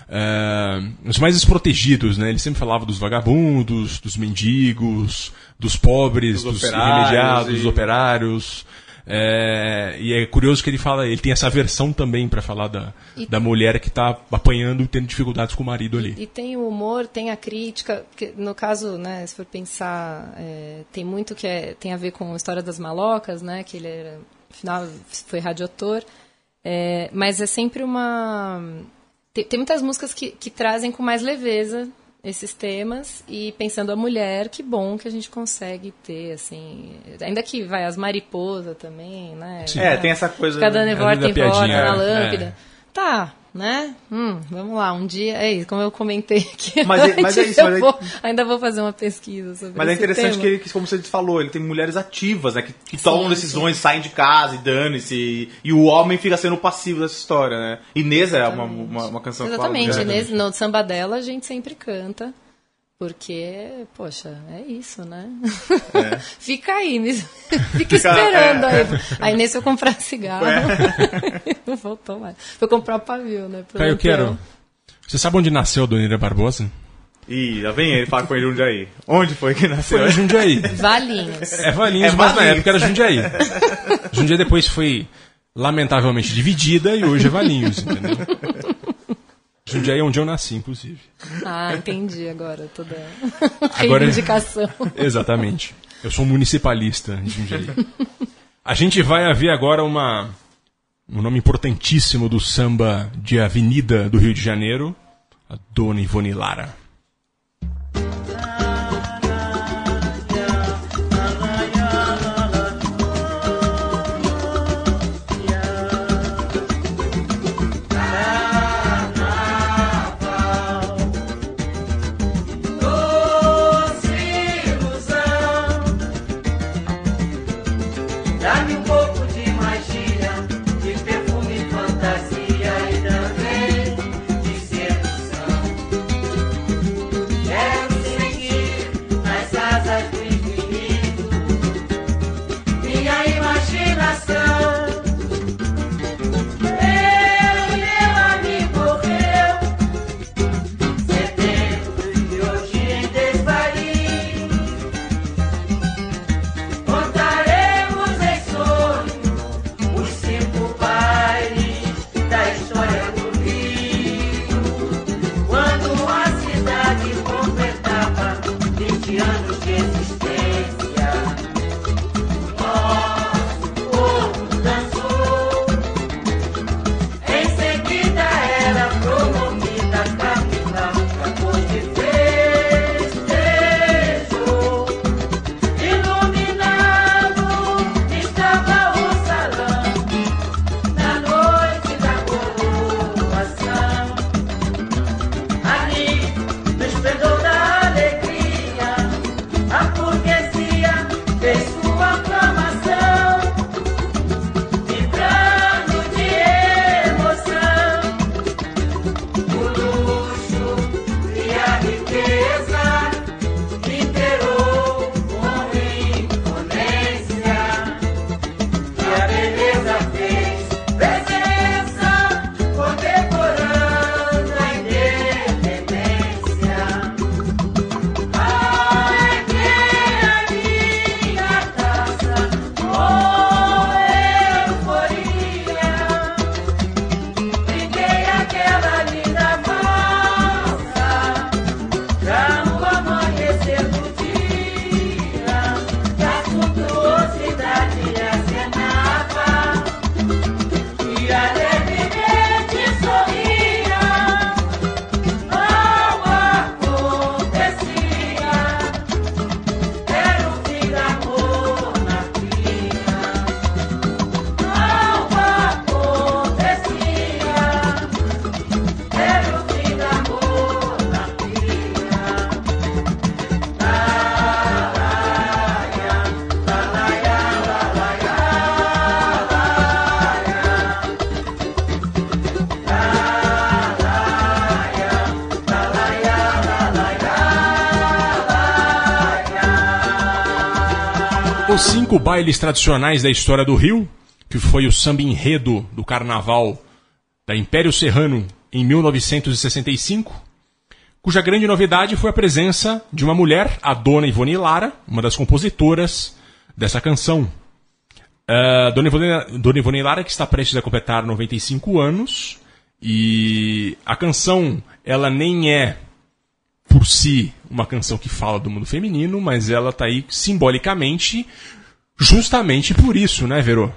É, os mais desprotegidos, né? Ele sempre falava dos vagabundos, dos mendigos, dos pobres, Dos dos, e- dos operários. É, e é curioso que ele fala, ele tem essa versão também para falar da, E- da mulher que tá apanhando e tendo dificuldades com o marido ali. E tem o humor, tem a crítica, que no caso, né, se for pensar, é, tem muito que é, tem a ver com a história das malocas, né, que ele era, afinal foi radioator, é, mas é sempre uma... Tem, tem muitas músicas que, que trazem com mais leveza esses temas e pensando a mulher, que bom que a gente consegue ter, assim, ainda que vai as mariposas também, né? É, tem essa coisa. Cada né? nevor É tem volta piadinha, na é. lâmpada. Tá, né? Hum, vamos lá, um dia, é isso, como eu comentei aqui. Mas é- mas é antes, isso, mas é- vou- ainda vou fazer uma pesquisa sobre Mas é interessante tema. que ele, que, como você falou, ele tem mulheres ativas, né? Que, que tomam Sim, decisões, saem de casa e dane-se. E, e o homem fica sendo passivo dessa história, né? Inês é uma, uma, uma canção que fala Exatamente, muito, né? nesse, no samba dela a gente sempre canta. Porque, poxa, é isso, né? Fica aí, me... fica esperando é. aí. Aí nesse eu comprar cigarro. Não voltou mais. Foi comprar pavio, né? pro Caio, eu quero. Você sabe onde nasceu Ira Barbosa? Ih, lá vem ele falar com ele onde aí. Onde foi que nasceu? Foi Jundiaí. Valinhos. É Valinhos, É mas na Valinhos. época era Jundiaí. Jundiaí depois foi lamentavelmente dividida e hoje é Valinhos, entendeu? Jundiaí é onde eu nasci, inclusive. Ah, entendi agora toda Agora- reivindicação. Exatamente. Eu sou municipalista em Jundiaí. A gente vai ver agora uma um nome importantíssimo do samba de avenida do Rio de Janeiro, a Dona Ivone Lara. Bailes tradicionais da história do Rio, que foi o samba enredo do carnaval da Império Serrano em 1965, cuja grande novidade foi a presença de uma mulher, a dona Ivone Lara, uma das compositoras dessa canção. Ah, dona, Ivone, dona Ivone Lara, que está prestes a completar 95 anos, e a canção, ela nem é por si uma canção que fala do mundo feminino, mas ela tá aí simbolicamente, justamente por isso, né, Verô?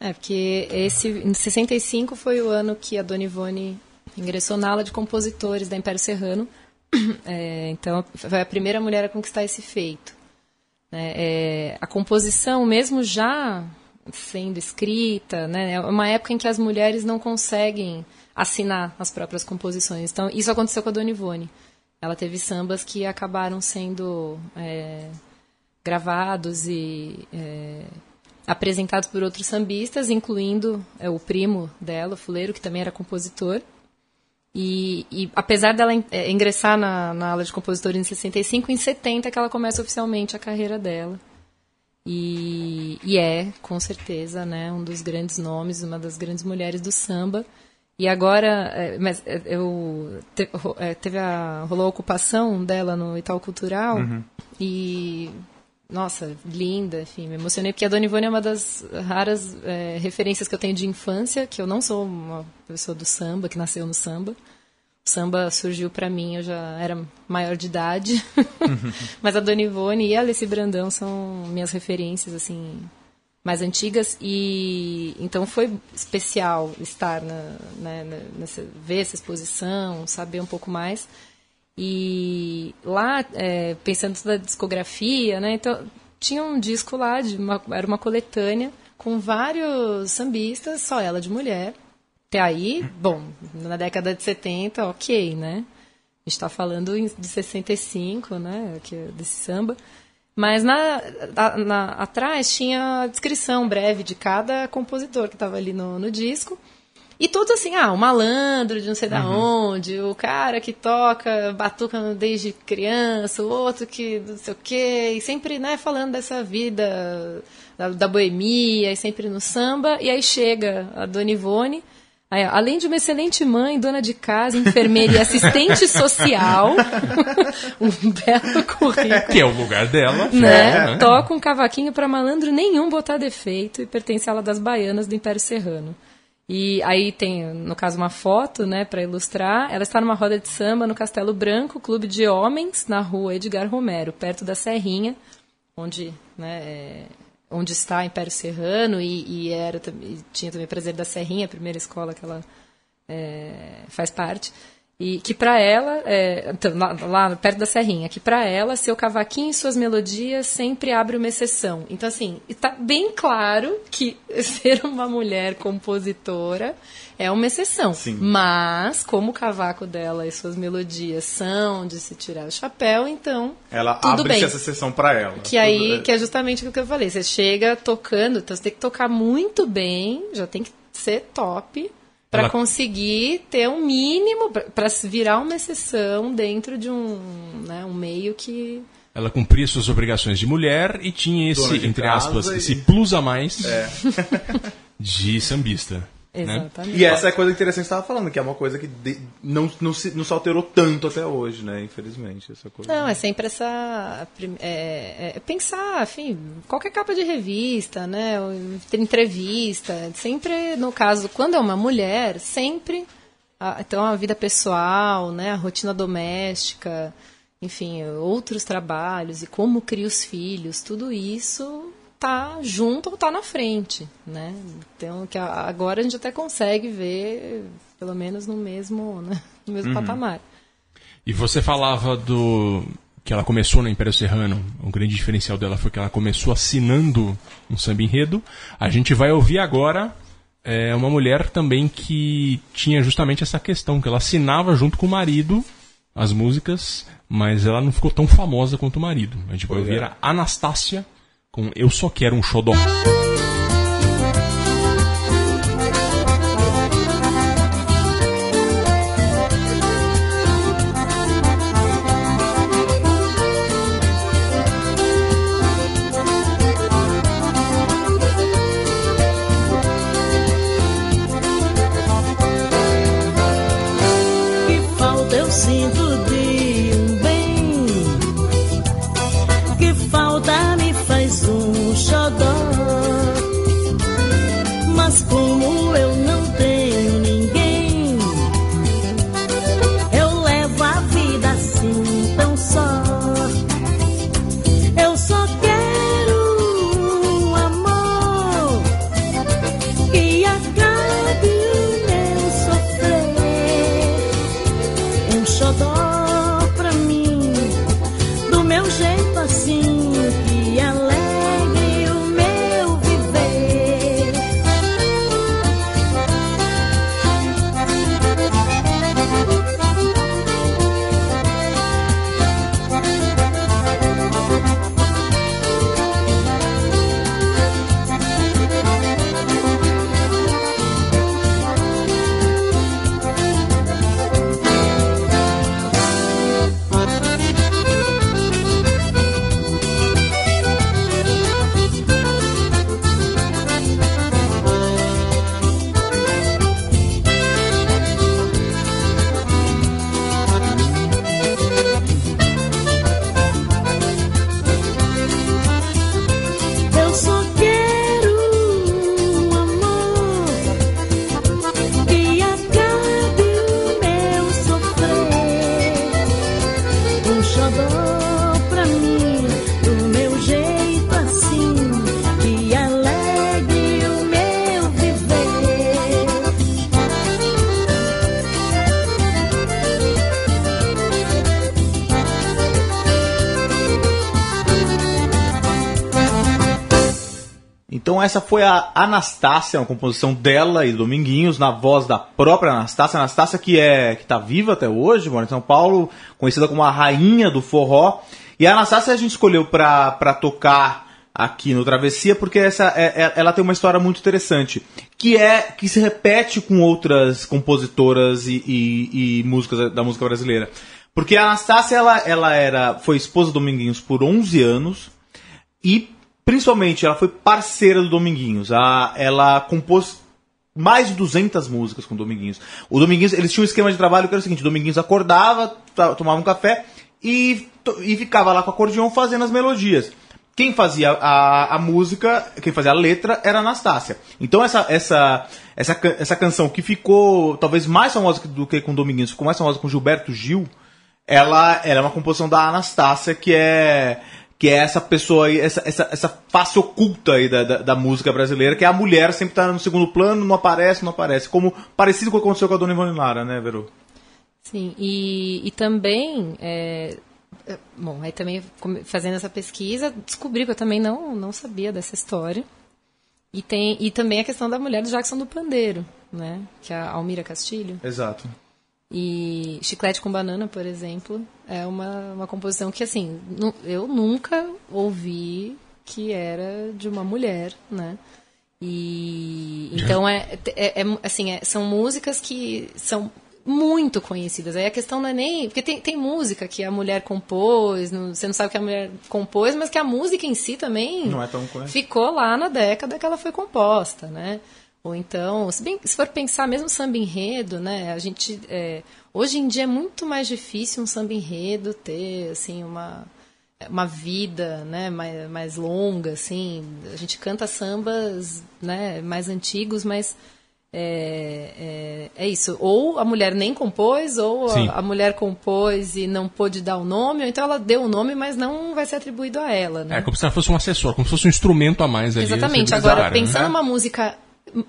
É, porque esse, em 65 foi o ano que a Dona Ivone ingressou na ala de compositores da Império Serrano É, então, foi a primeira mulher a conquistar esse feito. né? É, a composição, mesmo já sendo escrita, né, é uma época em que as mulheres não conseguem assinar as próprias composições. Então, isso aconteceu com a Dona Ivone. Ela teve sambas que acabaram sendo é, gravados e é, apresentados por outros sambistas, incluindo é, o primo dela, o Fuleiro, que também era compositor. E, e apesar dela é, ingressar na, na aula de compositor em 65, em 70 é que ela começa oficialmente a carreira dela. E, e é, com certeza, né, um dos grandes nomes, uma das grandes mulheres do samba. E agora, é, mas é, eu te- é, teve a rolou a ocupação dela no Itaú Cultural e nossa, linda, enfim, me emocionei porque a Dona Ivone é uma das raras é, referências que eu tenho de infância, que eu não sou uma pessoa do samba, que nasceu no samba. O samba surgiu pra mim, eu já era maior de idade. Mas a Dona Ivone e a Alice Brandão são minhas referências, assim, mais antigas. E então foi especial estar na, né, nessa, ver essa exposição, saber um pouco mais. E lá, é, pensando na discografia, né? Então, tinha um disco lá, de uma, era uma coletânea, com vários sambistas, só ela de mulher. Até aí, bom, na década de 70, ok, né? A gente está falando de 65, né? Que, é desse samba. Mas na, a- na- atrás tinha a descrição breve de cada compositor que estava ali no, no disco. E todos assim, ah, o malandro de não sei da onde, o cara que toca batuca desde criança, o outro que não sei o quê, e sempre, né, falando dessa vida da, da boemia, e sempre no samba, e aí chega a Dona Ivone, aí, além de uma excelente mãe, dona de casa, enfermeira e assistente social, um belo currículo Que é o lugar dela. né? É. Toca um cavaquinho pra malandro nenhum botar defeito e pertence à ala das baianas do Império Serrano. E aí tem, no caso, uma foto, né, para ilustrar. Ela está numa roda de samba no Castelo Branco, clube de homens, na rua Edgar Romero, perto da Serrinha, onde, né, é, onde está Império Serrano e, e era e tinha também prazer da Serrinha, a primeira escola que ela é, faz parte. E que para ela, é, então, lá, lá perto da Serrinha, que para ela, seu cavaquinho e suas melodias sempre abre uma exceção. Então, assim, está bem claro que ser uma mulher compositora é uma exceção. Sim. Mas, como o cavaco dela e suas melodias são de se tirar o chapéu, então. Ela tudo abre bem. essa sessão pra ela. Que aí, Tudo- que é justamente o que eu falei. Você chega tocando, então você tem que tocar muito bem, já tem que ser top para Ela- conseguir ter um mínimo para virar uma exceção dentro de um, né, um meio que Ela cumpria suas obrigações de mulher e tinha esse, entre aspas, e- esse plus a mais de sambista. Né? exatamente. E essa é a coisa interessante que você estava falando, que é uma coisa que de- não, não, se, não se alterou tanto até hoje, né? Infelizmente. Essa coisa. Não, é sempre essa. prim- É, é pensar, enfim, qualquer capa de revista, né? Entrevista. Sempre, no caso, quando é uma mulher, sempre. a- Então, a vida pessoal, né? A rotina doméstica, enfim, outros trabalhos e como cria os filhos, tudo isso tá junto ou tá na frente, né? Então, que agora a gente até consegue ver, pelo menos no mesmo, né? no mesmo patamar. E você falava do que ela começou no Império Serrano. O grande diferencial dela foi que ela começou assinando um samba enredo. A gente vai ouvir agora é, uma mulher também que tinha justamente essa questão, que ela assinava junto com o marido as músicas, mas ela não ficou tão famosa quanto o marido. A gente vai ouvir é. a Anastácia com Eu Só Quero um Xodó. Mas Então essa foi a Anastácia, uma composição dela e do Dominguinhos, na voz da própria Anastácia. Anastácia que é que tá viva até hoje, mora em São Paulo, conhecida como a rainha do forró. E a Anastácia a gente escolheu pra tocar aqui no Travessia porque essa é- é- ela tem uma história muito interessante, que é que se repete com outras compositoras e, e- e músicas da música brasileira. Porque a Anastácia ela, ela era foi esposa do Dominguinhos por 11 anos e principalmente ela foi parceira do Dominguinhos. A, ela compôs mais de 200 músicas com o Dominguinhos. O Dominguinhos, eles tinham um esquema de trabalho que era o seguinte: o Dominguinhos acordava, tomava um café e, e ficava lá com o acordeão fazendo as melodias. Quem fazia a, a música, quem fazia a letra era a Anastácia. Então essa, essa, essa, essa canção que ficou talvez mais famosa do que com o Dominguinhos, ficou mais famosa com Gilberto Gil, ela, ela é uma composição da Anastácia, que é que é essa pessoa aí, essa, essa, essa face oculta aí da, da, da música brasileira, que é a mulher sempre tá no segundo plano, não aparece, não aparece. Como parecido com o que aconteceu com a Dona Ivone Lara, né, Vero? Sim, e, e também, é, é, bom, aí também fazendo essa pesquisa, descobri que eu também não, não sabia dessa história. E, tem, e também a questão da mulher do Jackson do Pandeiro, né? Que é a Almira Castilho. Exato. E Chiclete com Banana, por exemplo, é uma, uma composição que, assim, eu nunca ouvi que era de uma mulher, né? E então é, é- é- assim, é- são músicas que são muito conhecidas. Aí a questão não é nem. Porque tem, tem música que a mulher compôs, não- você não sabe que a mulher compôs, mas que a música em si também Não é ficou lá na década que ela foi composta, né? Ou então, se, bem, se for pensar mesmo samba enredo, né? A gente é, hoje em dia é muito mais difícil um samba enredo ter assim uma uma vida, né, mais, mais longa, assim. A gente canta sambas, né, mais antigos, mas é, é, é isso. Ou a mulher nem compôs, ou a, a mulher compôs e não pôde dar o nome, ou então ela deu o nome, mas não vai ser atribuído a ela, né? É como se ela fosse um assessor, como se fosse um instrumento a mais ali. Exatamente. Agora, pensando né? numa música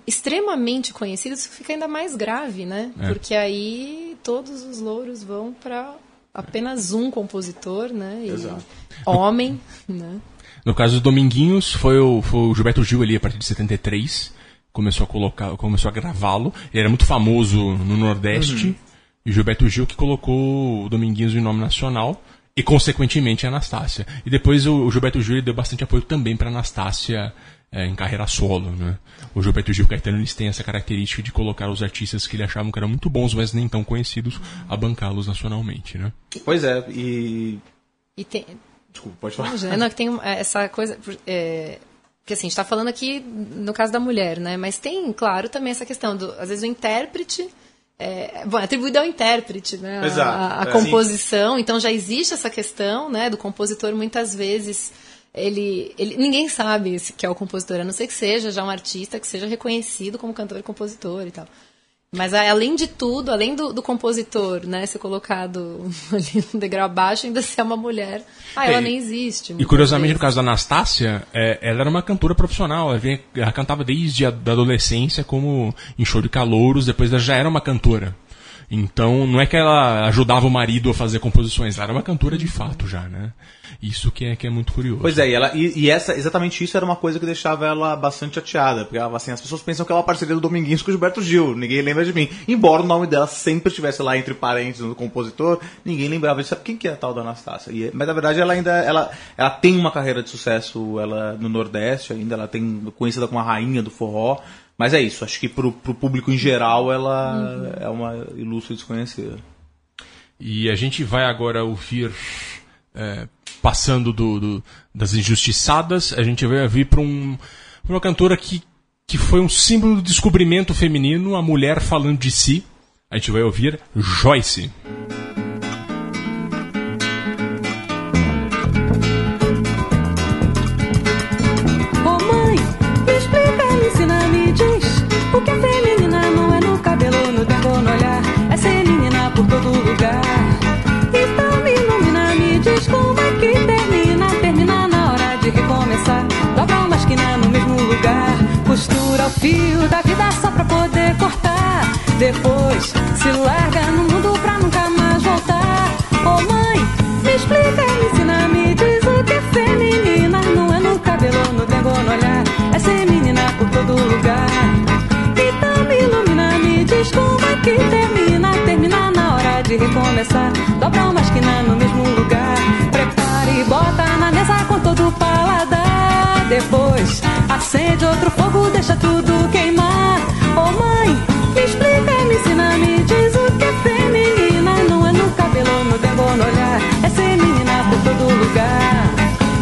extremamente conhecida, isso fica ainda mais grave, né? É. Porque aí todos os louros vão para apenas um compositor, né? E homem, né? No caso do Dominguinhos, foi o, foi o Gilberto Gil ali a partir de 73. Começou a colocar, começou a gravá-lo. Ele era muito famoso no Nordeste. E o Gilberto Gil que colocou o Dominguinhos em nome nacional. E, consequentemente, a Anastácia. E depois o, o Gilberto Gil deu bastante apoio também para Anastácia é, em carreira solo, né? O Gilberto Gil Caetano eles têm essa característica de colocar os artistas que ele achavam que eram muito bons, mas nem tão conhecidos, a bancá-los nacionalmente, né? Pois é, e. E tem, Desculpa, pode falar. Imagina, não, que tem essa coisa. É, porque assim, a gente está falando aqui no caso da mulher, né? Mas tem, claro, também essa questão do. Às vezes o intérprete. É, bom, é atribuído ao intérprete, né? a- Exato, A, a é. composição. Então já existe essa questão, né? Do compositor muitas vezes. Ele, ele, ninguém sabe se que é o compositor, a não ser que seja já um artista que seja reconhecido como cantor e compositor e tal. Mas além de tudo, além do, do compositor, né, ser colocado ali no degrau abaixo, ainda ser uma mulher. Ah, ela É, nem existe. E curiosamente, no vezes. caso da Anastácia, é, ela era uma cantora profissional. Ela, vinha- ela cantava desde a da adolescência, como em show de calouros, depois ela já era uma cantora. Então, não é que ela ajudava o marido a fazer composições, ela era uma cantora de fato já, né? Isso que é, que é muito curioso. Pois é, e, ela, e, e essa, exatamente isso era uma coisa que deixava ela bastante chateada. Porque ela, assim, as pessoas pensam que ela é parceria do Dominguinhos com o Gilberto Gil. Ninguém lembra de mim. Embora o nome dela sempre estivesse lá entre parênteses no compositor, ninguém lembrava de sabe quem que é a tal da Anastácia. E, mas na verdade ela ainda ela, ela tem uma carreira de sucesso ela no Nordeste ainda, ela tem conhecida como a rainha do forró. Mas é isso, acho que pro, pro público em geral ela é uma ilustre desconhecida. E a gente vai agora ouvir, é, passando do, do- das injustiçadas, a gente vai ouvir para um, uma cantora que, que foi um símbolo do descobrimento feminino, a mulher falando de si. A gente vai ouvir Joyce. Depois. Se larga no mundo pra nunca mais voltar. Ô mãe, me explica, me ensina, me diz o que é feminina. Não é no cabelo, no tempo, no olhar. É ser menina por todo lugar. Então me ilumina, me diz como é que termina. Termina na hora de recomeçar. Dobra uma esquina no mesmo lugar. Prepara e bota na mesa com todo o paladar. Depois acende outro lugar.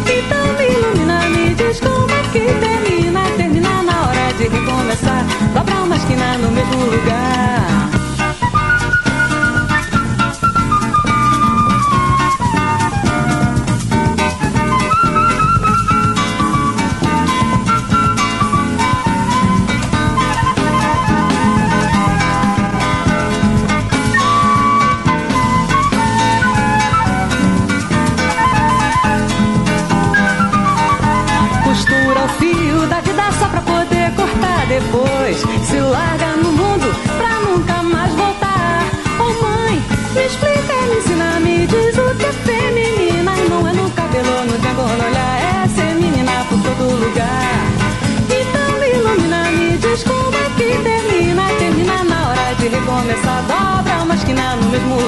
Então me ilumina, me diz como é que termina. Termina na hora de recomeçar. Dobra uma esquina no mesmo lugar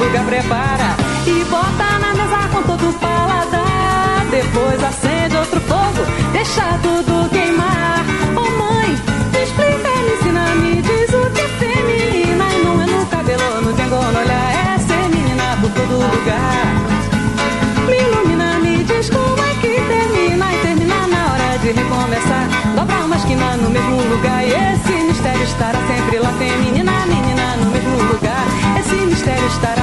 lugar, prepara. E bota na mesa com todo o paladar. Depois acende outro fogo, deixa tudo queimar. Ô mãe, me explica, me ensina, me diz o que é feminina. E não é no cabelo, no tempo, no olhar, é ser menina por todo lugar. Me ilumina, me diz como é que termina. E termina na hora de recomeçar. Dobra uma esquina no mesmo lugar. E esse mistério estará sempre lá, feminina, menina, no mesmo lugar. Esse mistério estará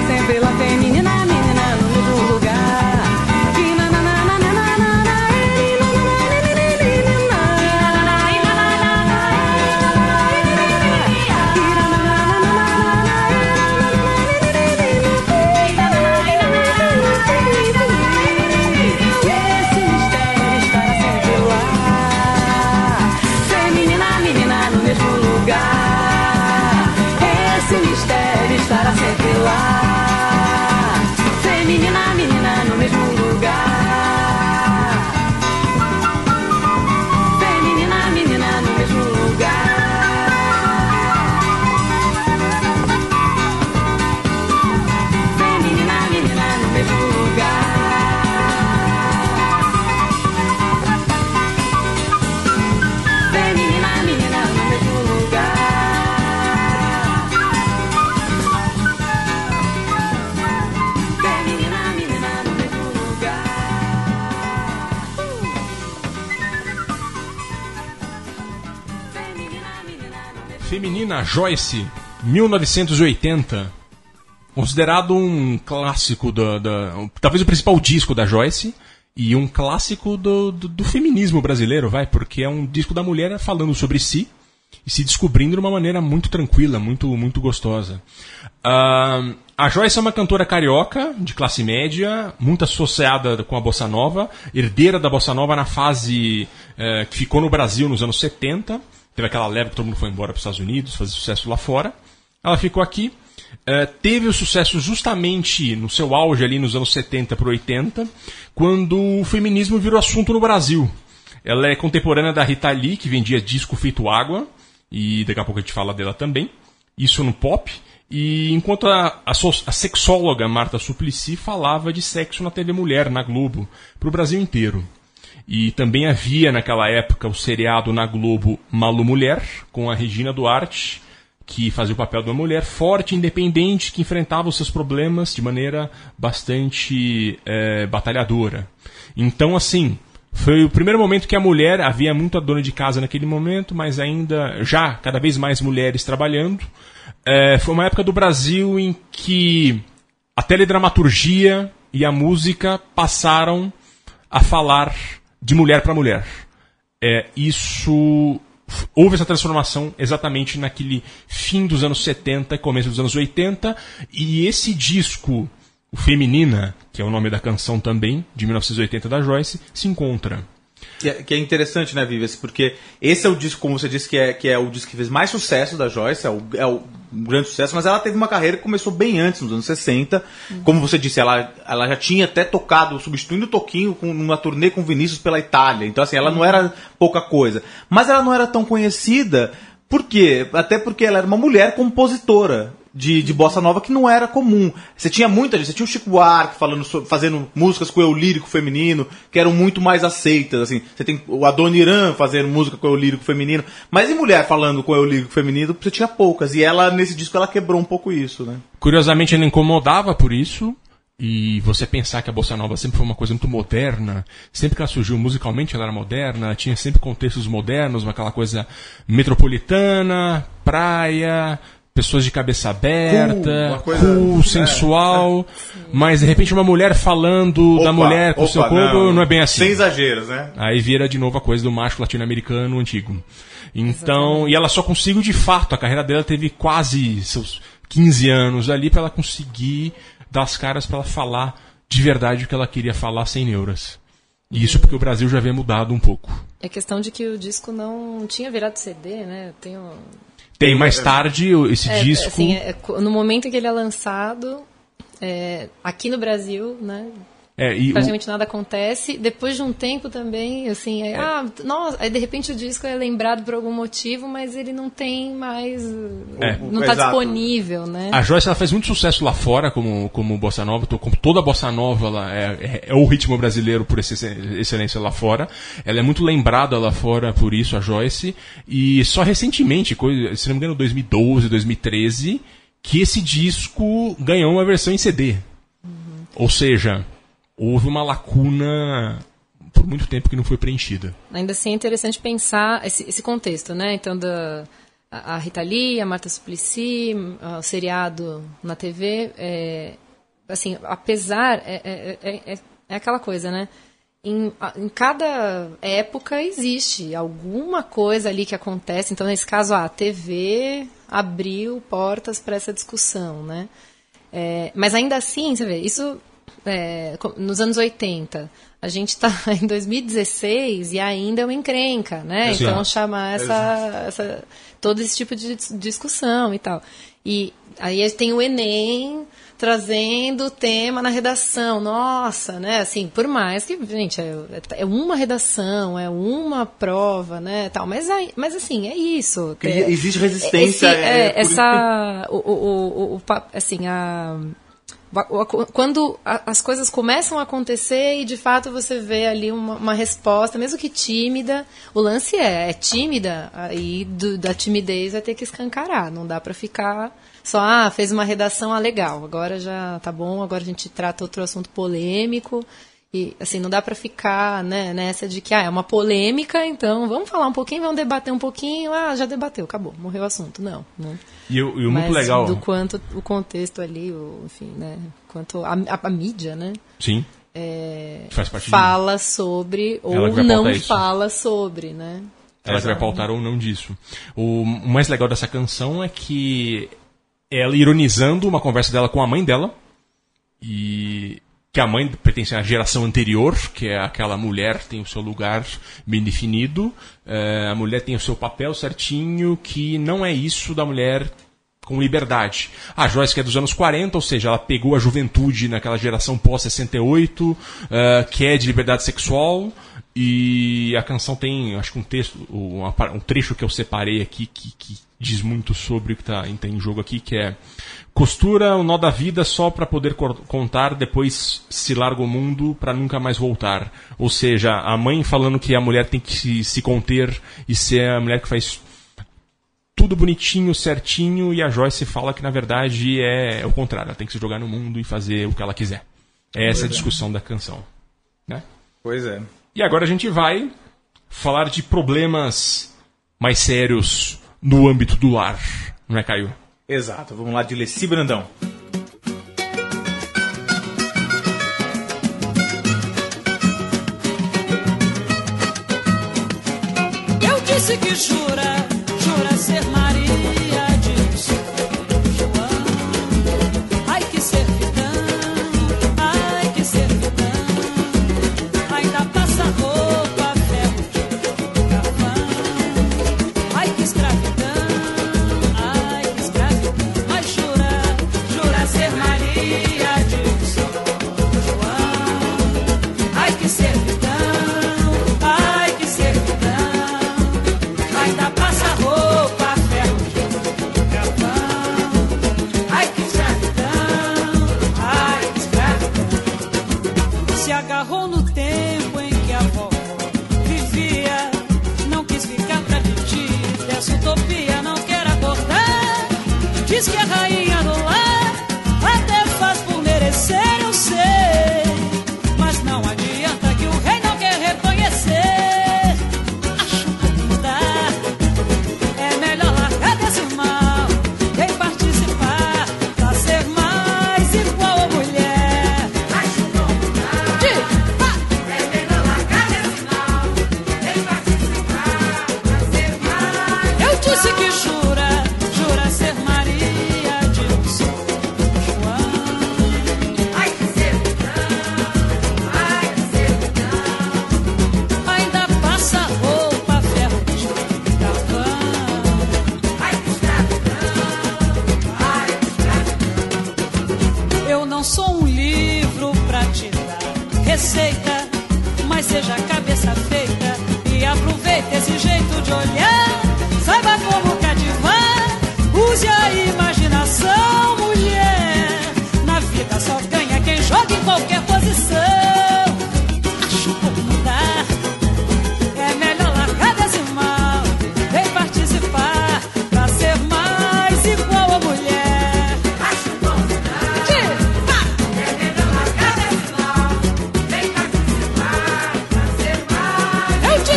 Feminina Joyce, 1980. Considerado um clássico da, da- Talvez o principal disco da Joyce. E um clássico do, do, do feminismo brasileiro, vai, porque é um disco da mulher falando sobre si e se descobrindo de uma maneira muito tranquila, muito, muito gostosa. Ah, a Joyce é uma cantora carioca, de classe média, muito associada com a Bossa Nova, herdeira da Bossa Nova na fase eh, que ficou no Brasil nos anos 70. Teve aquela leva que todo mundo foi embora para os Estados Unidos, fazer sucesso lá fora. Ela ficou aqui eh, teve o sucesso justamente no seu auge ali nos anos 70 para 80, quando o feminismo virou assunto no Brasil. Ela é contemporânea da Rita Lee, que vendia disco feito água, e daqui a pouco a gente fala dela também. Isso no pop. E enquanto a, a, a sexóloga Marta Suplicy falava de sexo na TV Mulher, na Globo, para o Brasil inteiro. E também havia naquela época o seriado na Globo Malu Mulher, com a Regina Duarte, que fazia o papel de uma mulher forte, independente, que enfrentava os seus problemas de maneira bastante eh, batalhadora. Então, assim, foi o primeiro momento que a mulher, havia muita dona de casa naquele momento, mas ainda já cada vez mais mulheres trabalhando. Eh, foi uma época do Brasil em que a teledramaturgia e a música passaram a falar de mulher para mulher. É, isso houve essa transformação exatamente naquele fim dos anos 70 e começo dos anos 80 e esse disco o Feminina, que é o nome da canção também, de 1980 da Joyce, se encontra. Que é, que é interessante, né, Vives? Porque esse é o disco, como você disse, que é, que é o disco que fez mais sucesso da Joyce, é o, é o um grande sucesso, mas ela teve uma carreira que começou bem antes, nos anos 60. Como você disse, ela, ela já tinha até tocado, substituindo o Toquinho com numa turnê com Vinícius pela Itália. Então, assim, ela não era pouca coisa. Mas ela não era tão conhecida, por quê? Até porque ela era uma mulher compositora. De, de bossa nova que não era comum. Você tinha muita gente, você tinha o Chico Buarque falando fazendo músicas com eu lírico feminino, que eram muito mais aceitas, assim. Você tem o Adoniran fazendo música com eu lírico feminino, mas e mulher falando com eu lírico feminino, você tinha poucas. E ela, nesse disco, ela quebrou um pouco isso, né? Curiosamente, ela incomodava por isso. E você pensar que a bossa nova sempre foi uma coisa muito moderna, sempre que ela surgiu musicalmente ela era moderna, tinha sempre contextos modernos, aquela coisa metropolitana, praia, pessoas de cabeça aberta, uma coisa- cool, é, sensual, mas de repente uma mulher falando da Opa, mulher com o seu opa, corpo não, é bem assim. Sem exageros, né? Aí vira de novo a coisa do macho latino-americano antigo. Então, e ela só conseguiu de fato, a carreira dela teve quase seus 15 anos ali pra ela conseguir dar as caras pra ela falar de verdade o que ela queria falar sem neuras. E isso porque o Brasil já havia mudado um pouco. É questão de que o disco não tinha virado CD, né? Tem um... Tem mais tarde o- esse É, disco. assim, é- é- no momento em que ele é lançado, é, aqui no Brasil, né? É, e o- praticamente nada acontece. Depois de um tempo também, assim, é, ah, nossa, aí de repente o disco é lembrado por algum motivo, mas ele não tem mais, É. não está disponível, né? A Joyce ela faz muito sucesso lá fora como, como bossa nova, como toda bossa nova ela é, é- é o ritmo brasileiro por exce- excelência lá fora. Ela é muito lembrada lá fora por isso, a Joyce. E só recentemente, coisa, se não me engano, 2012, 2013, que esse disco ganhou uma versão em CD. Ou seja, houve uma lacuna por muito tempo que não foi preenchida. Ainda assim é interessante pensar esse, esse contexto, né? Então, da, a, Rita Lee, a Marta Suplicy, o seriado na TV, é, assim, apesar, é, é, é, é- é aquela coisa, né? Em, em cada época existe alguma coisa ali que acontece. Então, nesse caso, a TV abriu portas para essa discussão, né? É, mas ainda assim, você vê, isso é, nos anos 80. A gente está em 2016 e ainda é uma encrenca, né? Exato. Então chamar essa, essa- todo esse tipo de dis- discussão e tal. E aí tem o Enem trazendo o tema na redação. Nossa, né? Assim, por mais que, gente, é, é uma redação, é uma prova, né? Tal. Mas, aí- mas assim, é isso. Existe resistência, esse- é, é, essa o, o, o, o assim a quando as coisas começam a acontecer e de fato você vê ali uma, uma resposta, mesmo que tímida, o lance é, é tímida, aí do- da timidez vai ter que escancarar, não dá para ficar só, ah, fez uma redação, ah, legal, agora já tá bom, agora a gente trata outro assunto polêmico. E, assim, não dá para ficar né, nessa de que ah, é uma polêmica, então vamos falar um pouquinho, vamos debater um pouquinho, ah, já debateu, acabou, morreu o assunto. Não, né? E, o- e o muito legal. do quanto o contexto ali, o, enfim, né? Quanto a, a- a mídia, né? Sim. é, Faz parte fala sobre Ela ou não isso. fala sobre, né? Ela vai pautar ou não disso. O mais legal dessa canção é que ela ironizando uma conversa dela com a mãe dela, e que a mãe pertence à geração anterior, que é aquela mulher tem o seu lugar bem definido, eh, a mulher tem o seu papel certinho, que não é isso da mulher com liberdade. A Joyce que é dos anos 40, ou seja, ela pegou a juventude naquela geração pós-68, uh, que é de liberdade sexual, e a canção tem, acho que um texto, um, trecho que eu separei aqui que, que diz muito sobre o que está em jogo aqui, que é costura o nó da vida só para poder contar, depois se larga o mundo para nunca mais voltar. Ou seja, a mãe falando que a mulher tem que se, se conter e ser a mulher que faz tudo bonitinho, certinho, e a Joyce fala que na verdade é o contrário, ela tem que se jogar no mundo e fazer o que ela quiser. É essa a discussão da canção. Né? Pois é. E agora a gente vai falar de problemas mais sérios no âmbito do lar, não é, Caio? Exato, vamos lá de Leci Brandão.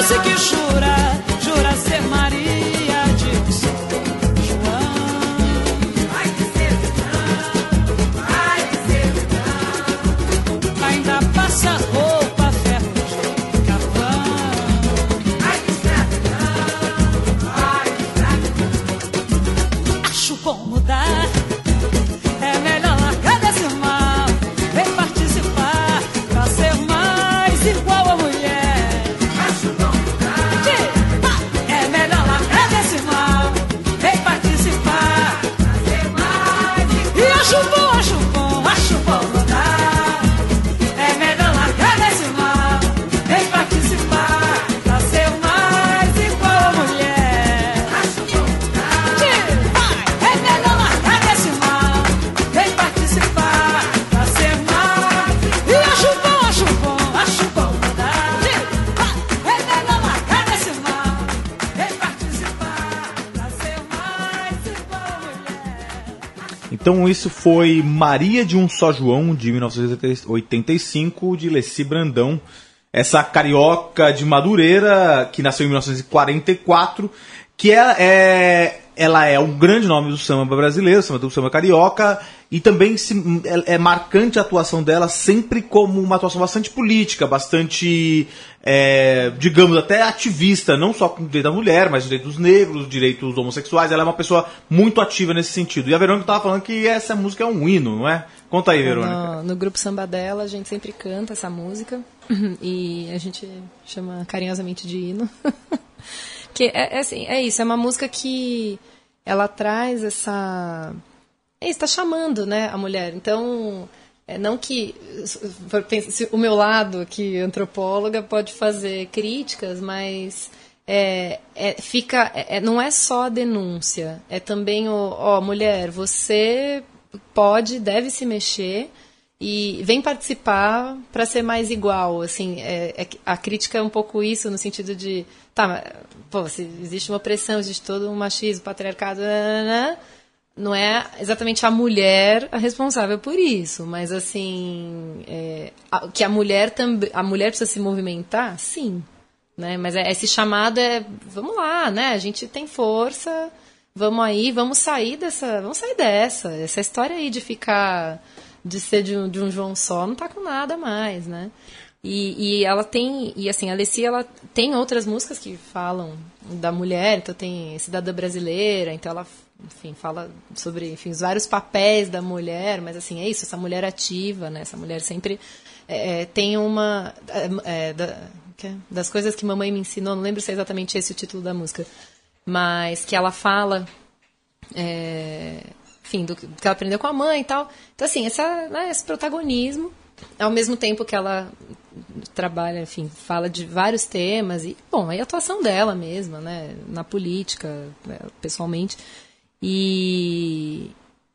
Disse que jura, isso foi Maria de um Só João, de 1985, de Leci Brandão. Essa carioca de Madureira, que nasceu em 1944, que é, é- ela é um grande nome do samba brasileiro, samba do samba carioca, e também se- é, é marcante a atuação dela sempre como uma atuação bastante política, bastante, é, digamos, até ativista, não só com o direito da mulher, mas os direitos negros, os direitos homossexuais. Ela é uma pessoa muito ativa nesse sentido. E a Verônica estava falando que essa música é um hino, não é? Conta aí, Verônica. No, no grupo Samba dela, a gente sempre canta essa música e a gente chama carinhosamente de hino. que é, é assim, é isso, é uma música que ela traz essa. É, está chamando né, a mulher. Então, é, não que. O meu lado aqui, antropóloga, pode fazer críticas, mas. É, é, fica, é, é, não é só a denúncia, é também o, ó, mulher, você pode, deve se mexer e vem participar para ser mais igual, assim, é, é, a crítica é um pouco isso no sentido de, tá, pô, se existe uma opressão, existe todo um machismo, patriarcado, não é exatamente a mulher a responsável por isso, mas assim, é, que a mulher também, a mulher precisa se movimentar, sim, né? Mas é, esse chamado é, vamos lá, né? A gente tem força, vamos aí, vamos sair dessa, vamos sair dessa. Essa história aí de ficar, de ser de um, de um João só, não tá com nada mais, né? E, e ela tem, e assim, a Alessia, ela tem outras músicas que falam da mulher, então tem Cidadã Brasileira, então ela, enfim, fala sobre, enfim, os vários papéis da mulher, mas assim, é isso, essa mulher ativa, né? Essa mulher sempre é, tem uma... É, da, é? das coisas que mamãe me ensinou, não lembro se é exatamente esse o título da música, mas que ela fala, é, enfim, do que ela aprendeu com a mãe e tal. Então, assim, essa, né, esse protagonismo, ao mesmo tempo que ela trabalha, enfim, fala de vários temas, e, bom, aí a atuação dela mesma, né, na política, né, pessoalmente. E,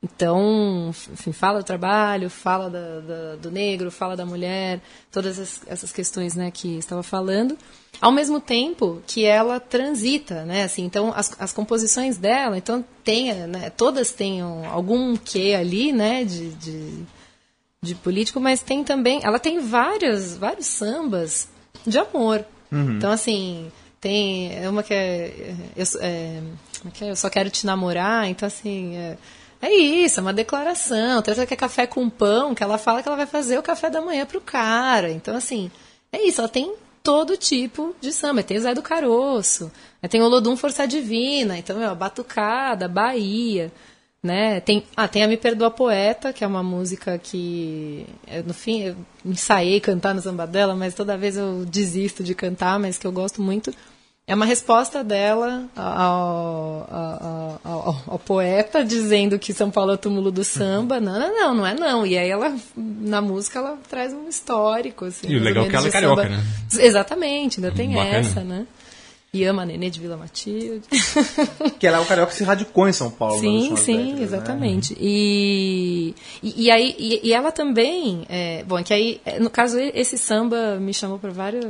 então, enfim, fala do trabalho, fala da, da, do negro, fala da mulher, todas as, essas questões né, que estava falando, ao mesmo tempo que ela transita, né? Assim, então, as, as composições dela, então, tem, né, todas têm algum quê ali, né, de, de, de, político, mas tem também, ela tem várias, vários sambas de amor. Uhum. Então, assim, tem uma que é eu, é, é, é eu só quero te namorar, então, assim... É, é isso, é uma declaração. Tem outra que é café com pão, que ela fala que ela vai fazer o café da manhã pro cara. Então, assim, é isso, ela tem todo tipo de samba. Tem o Zé do Caroço, tem o Lodum Força Divina, então, é Batucada, Bahia, né? Tem, ah, tem a Me Perdoa Poeta, que é uma música que, eu, no fim, eu ensaiei cantar no samba dela, mas toda vez eu desisto de cantar, mas que eu gosto muito é uma resposta dela ao, ao, ao, ao, poeta dizendo que São Paulo é o túmulo do samba. Não, não, não, não é não. E aí ela, na música, ela traz um histórico. Assim, e o legal é que ela é carioca, samba. né? Exatamente, ainda tem Bacana. essa, né? E ama a Nenê de Vila Matilde. que ela é o carioca que se radicou em São Paulo. Sim, sim, décadas, exatamente. Né? E, e, e, aí, e, e, ela também... É, bom, é que aí, é, no caso, esse samba me chamou para vários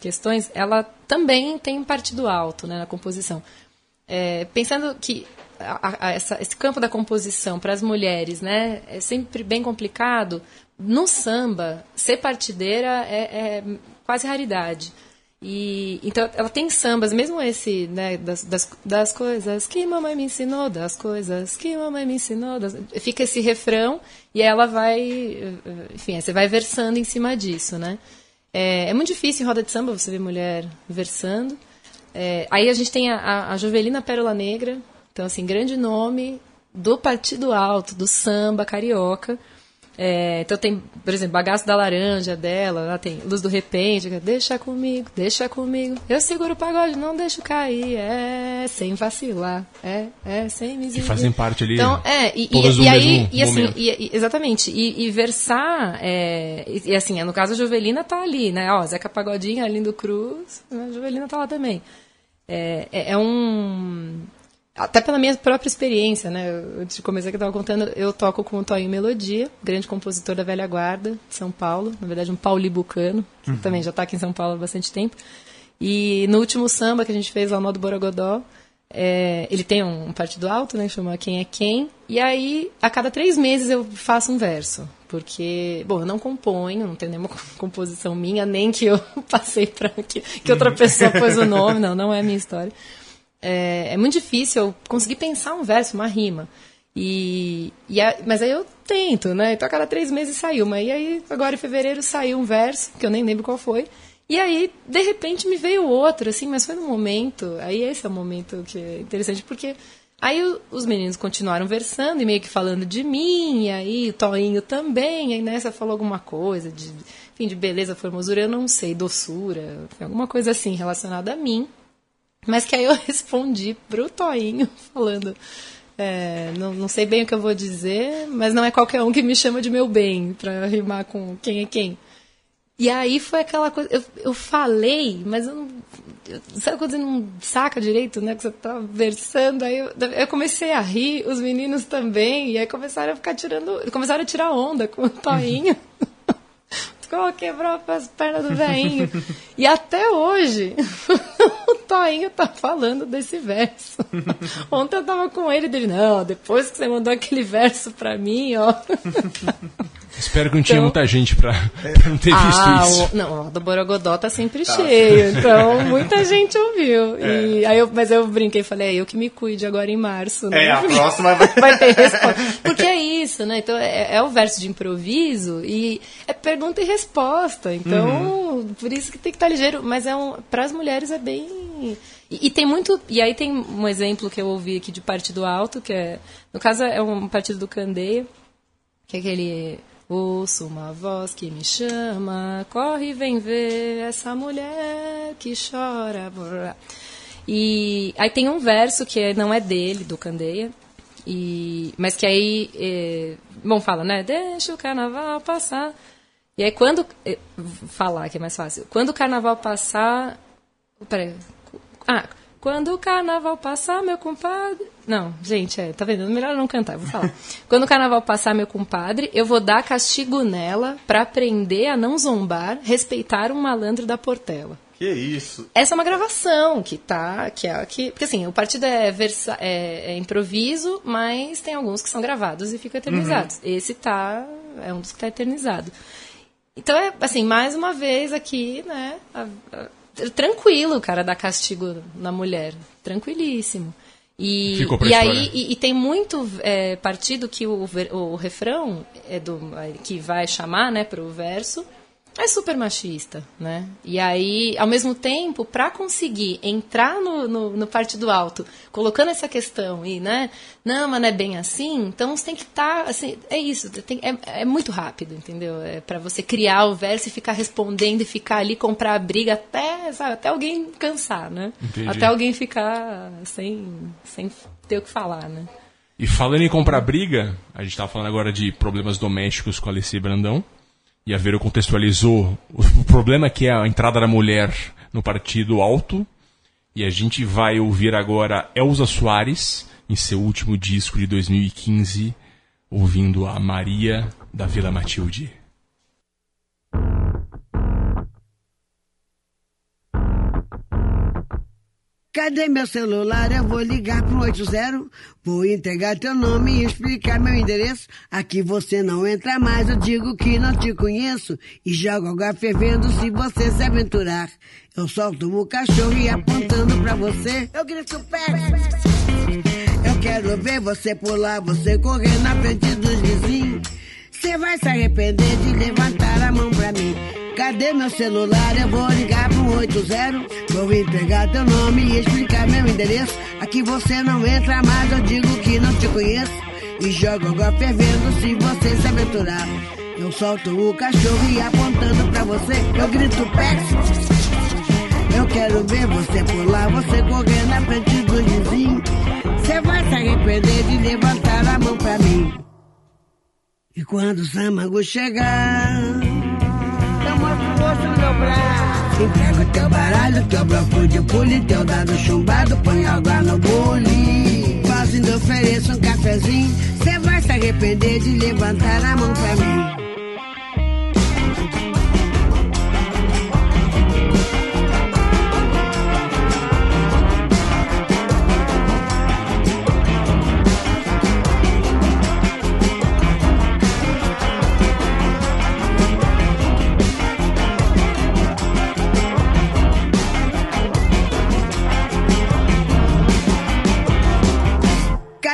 questões, ela também tem um partido alto né, na composição. É, pensando que a, a, essa, esse campo da composição para as mulheres né, é sempre bem complicado, no samba, ser partideira é, é quase raridade. E, então ela tem sambas, mesmo esse, né, das, das, das, coisas que mamãe me ensinou, das coisas que mamãe me ensinou, das, fica esse refrão e ela vai, enfim, você vai versando em cima disso, né? É, é, muito difícil em roda de samba você ver mulher versando. É, aí a gente tem a, a Jovelina Pérola Negra, então, assim, grande nome do Partido Alto, do samba carioca. É, então tem, por exemplo, Bagaço da Laranja dela, lá tem Luz do Repente, deixa comigo, deixa comigo, eu seguro o pagode, não deixo cair, é, sem vacilar, é, é, sem me Que fazem parte ali. Então, é, e, e, e aí, e assim, e, exatamente, e, versar, é, e, assim, no caso a Jovelina tá ali, né, ó, Zeca Pagodinho, Arlindo Cruz, a Jovelina tá lá também. É, é, é um até pela minha própria experiência, né? Antes de começar que eu estava contando, eu toco com o Toinho Melodia, grande compositor da velha guarda de São Paulo, na verdade um paulibucano, que uhum. também já está aqui em São Paulo há bastante tempo. E no último samba que a gente fez lá no do Borogodó, é, ele tem um partido alto, né? Chama Quem é Quem. E aí, a cada três meses eu faço um verso. Porque, bom, eu não componho, não tenho nenhuma composição minha, nem que eu passei para que, que outra pessoa pôs o nome, não, não é a minha história é, é muito difícil eu conseguir pensar um verso, uma rima. E, e a, mas aí eu tento, né? Então a cada três meses saiu. Mas aí, agora em fevereiro saiu um verso, que eu nem lembro qual foi. E aí, de repente, me veio outro, assim, mas foi no momento. Aí esse é o momento que é interessante, porque aí os meninos continuaram versando e meio que falando de mim, e aí o Toinho também, aí nessa falou alguma coisa de, enfim, de beleza, formosura, eu não sei, doçura, alguma coisa assim relacionada a mim. Mas que aí eu respondi pro Toinho, falando. é, não, não sei bem o que eu vou dizer, mas não é qualquer um que me chama de meu bem, pra rimar com quem é quem. E aí foi aquela coisa. Eu, eu falei, mas eu não. eu- sabe quando você não saca direito, né? Que você tá versando. Aí eu, eu comecei a rir, os meninos também. E aí começaram a ficar tirando. Começaram a tirar onda com o Toinho. Ficou, quebrou as pernas do velhinho. E até hoje, o Toinho tá falando desse verso. Ontem eu tava com ele dele, não, depois que você mandou aquele verso pra mim, ó. Espero que não tinha Então- muita gente pra, pra não ter visto ah, isso. o, não, o do Borogodó tá sempre cheio, então muita gente ouviu. E É. aí eu, mas eu brinquei e falei, é eu que me cuide agora em março, né? É, a próxima vai- vai ter resposta. Porque é isso, né? Então é, é o verso de improviso e é pergunta e resposta. Então, Uhum. por isso que tem que estar ligeiro. Mas é um, para as mulheres é bem. E, e tem muito. E aí tem um exemplo que eu ouvi aqui de Partido Alto, que é. No caso, é um partido do Candeia, que é aquele. Ouço uma voz que me chama, corre e vem ver essa mulher que chora. E aí tem um verso que é- não é dele, do Candeia, e, mas que aí, é, bom, fala, né? Deixa o carnaval passar. E aí quando, é, falar que é mais fácil, quando o carnaval passar, peraí, ah, quando o carnaval passar, meu compadre. Não, gente, é, tá vendo? Melhor não cantar, eu vou falar. quando o carnaval passar, meu compadre, eu vou dar castigo nela pra aprender a não zombar, respeitar um malandro da Portela. Que isso? Essa é uma gravação que tá. Que é, que, porque assim, o partido é, versa, é, é improviso, mas tem alguns que são gravados e ficam eternizados. Esse tá. É um dos que tá eternizado. Então é assim, mais uma vez aqui, né? a- a- tranquilo cara dar castigo na mulher. Tranquilíssimo. E, e aí e, e tem muito é, partido que o, o refrão é do, que vai chamar né, para o verso é super machista, né? E aí, ao mesmo tempo, para conseguir entrar no, no, no partido alto, colocando essa questão e, né? Não, mas não é bem assim. Então, você tem que estar, assim, é isso. tem- é, é muito rápido, entendeu? É para você criar o verso e ficar respondendo e ficar ali comprar a briga até, sabe, até alguém cansar, né? Entendi. Até alguém ficar sem, sem ter o que falar, né? E falando em comprar briga, a gente tava falando agora de problemas domésticos com a Alice Brandão. E a Vera contextualizou o problema que é a entrada da mulher no partido alto. E a gente vai ouvir agora Elza Soares, em seu último disco de 2015, ouvindo a Maria da Vila Matilde. Cadê meu celular? Eu vou ligar pro 80. Vou entregar teu nome e explicar meu endereço. Aqui você não entra mais, eu digo que não te conheço. E jogo água fervendo se você se aventurar. Eu solto o cachorro e apontando pra você. Eu grito perto. Eu quero ver você pular, você correr na frente dos vizinhos. Você vai se arrepender de levantar a mão pra mim. Cadê meu celular? Eu vou ligar pro 80. Vou entregar teu nome e explicar meu endereço. Aqui você não entra mais, eu digo que não te conheço. E jogo água fervendo se você se aventurar. Eu solto o cachorro e apontando pra você, eu grito Pex. Eu quero ver você pular, você correr na frente do vizinho. Você vai se arrepender de levantar a mão pra mim. E quando o Samago chegar, eu mostro o osso no meu braço. Entrego teu baralho, teu bloco de pule, teu dado chumbado, põe água no bule. Quase ainda ofereço um cafezinho, cê vai se arrepender de levantar a mão pra mim.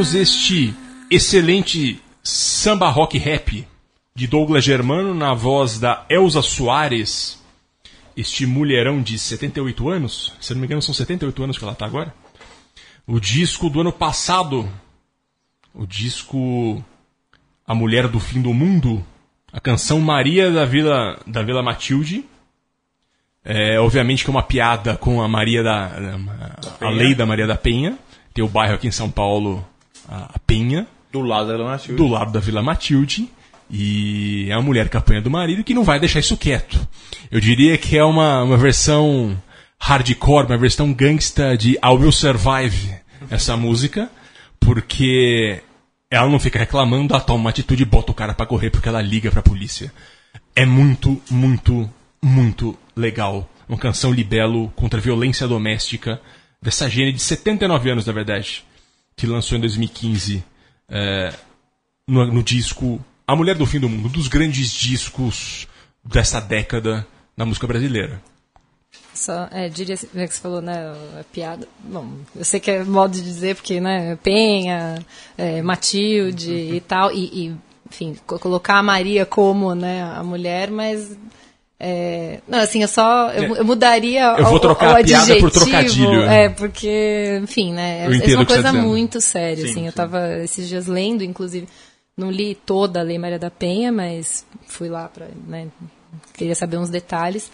Ouvimos este excelente samba rock rap de Douglas Germano na voz da Elza Soares. Este mulherão de 78 anos, se não me engano são 78 anos que ela tá agora. O disco do ano passado, o disco A Mulher do Fim do Mundo, a canção Maria da Vila, da Vila Matilde. É, obviamente que é uma piada com a Maria da. a lei da Maria da Penha. Tem o bairro aqui em São Paulo, a a Penha, Do lado da Vila Matilde. do lado da Vila Matilde. E é uma mulher que apanha do marido que não vai deixar isso quieto. Eu diria que é uma, uma versão hardcore, uma versão gangsta de I Will Survive, essa música, porque ela não fica reclamando, ela toma uma atitude e bota o cara pra correr porque ela liga pra polícia. É muito, muito, muito legal. Uma canção libelo contra a violência doméstica dessa gênero de 79 anos, na verdade, que lançou em 2015 é, no, no disco A Mulher do Fim do Mundo, um dos grandes discos dessa década na música brasileira. Só, é, diria que você falou, né, a piada. Bom, eu sei que é modo de dizer, porque, né, Penha, é, Matilde e tal, e, e, enfim, co- colocar a Maria como, né, a mulher, mas. É, não, assim, eu só. Eu, eu mudaria Eu vou o- trocar o a piada por trocadilho. É, porque, enfim, né, Eu é, é uma você coisa tá muito séria, Sim, assim. Eu sim. tava esses dias lendo, inclusive, não li toda a Lei Maria da Penha, mas fui lá para, né, queria saber uns detalhes.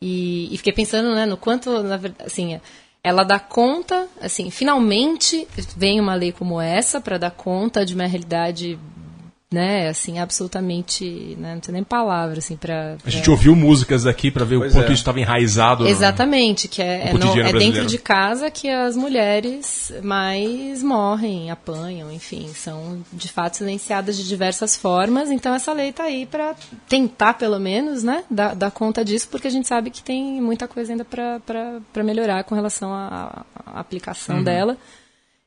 E, e fiquei pensando, né, no quanto, na verdade, assim, ela dá conta, assim, finalmente vem uma lei como essa para dar conta de uma realidade, né, assim, absolutamente, né, não tem nem palavra, assim, para A gente ouviu músicas aqui pra ver Pois o quanto é. isso estava enraizado. no- Exatamente, que é, no é, no- é dentro de casa que as mulheres mais morrem, apanham, enfim, são de fato silenciadas de diversas formas. Então essa lei está aí para tentar, pelo menos, né, dar, dar conta disso, porque a gente sabe que tem muita coisa ainda para melhorar com relação à, à aplicação Uhum. dela.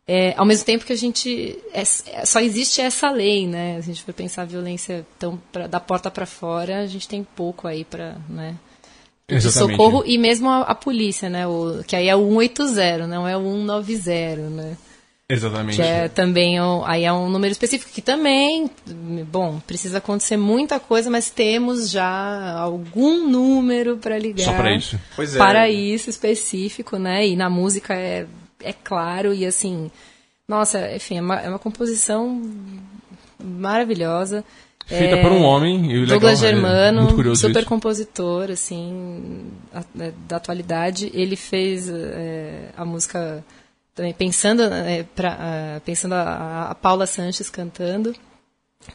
É, ao mesmo tempo que a gente é- é- só existe essa lei, né? Se a gente for pensar a violência tão pra- da porta para fora, a gente tem pouco aí para, né? de socorro e mesmo a, a polícia, né? O, que aí é o 180, não é o 190, né? Exatamente. Que é também aí é um número específico que também, bom, precisa acontecer muita coisa, mas temos já algum número para ligar. Só pra isso. Pois é. Para isso específico, né? E na música é, é claro e assim, nossa, enfim, é uma, é uma composição maravilhosa. Feita É, por um homem. E o Douglas legal, é Germano, curioso super isso. compositor, assim, a- é, da atualidade. Ele fez é, a música também pensando, é, pra, pensando a, a Paula Sanches cantando,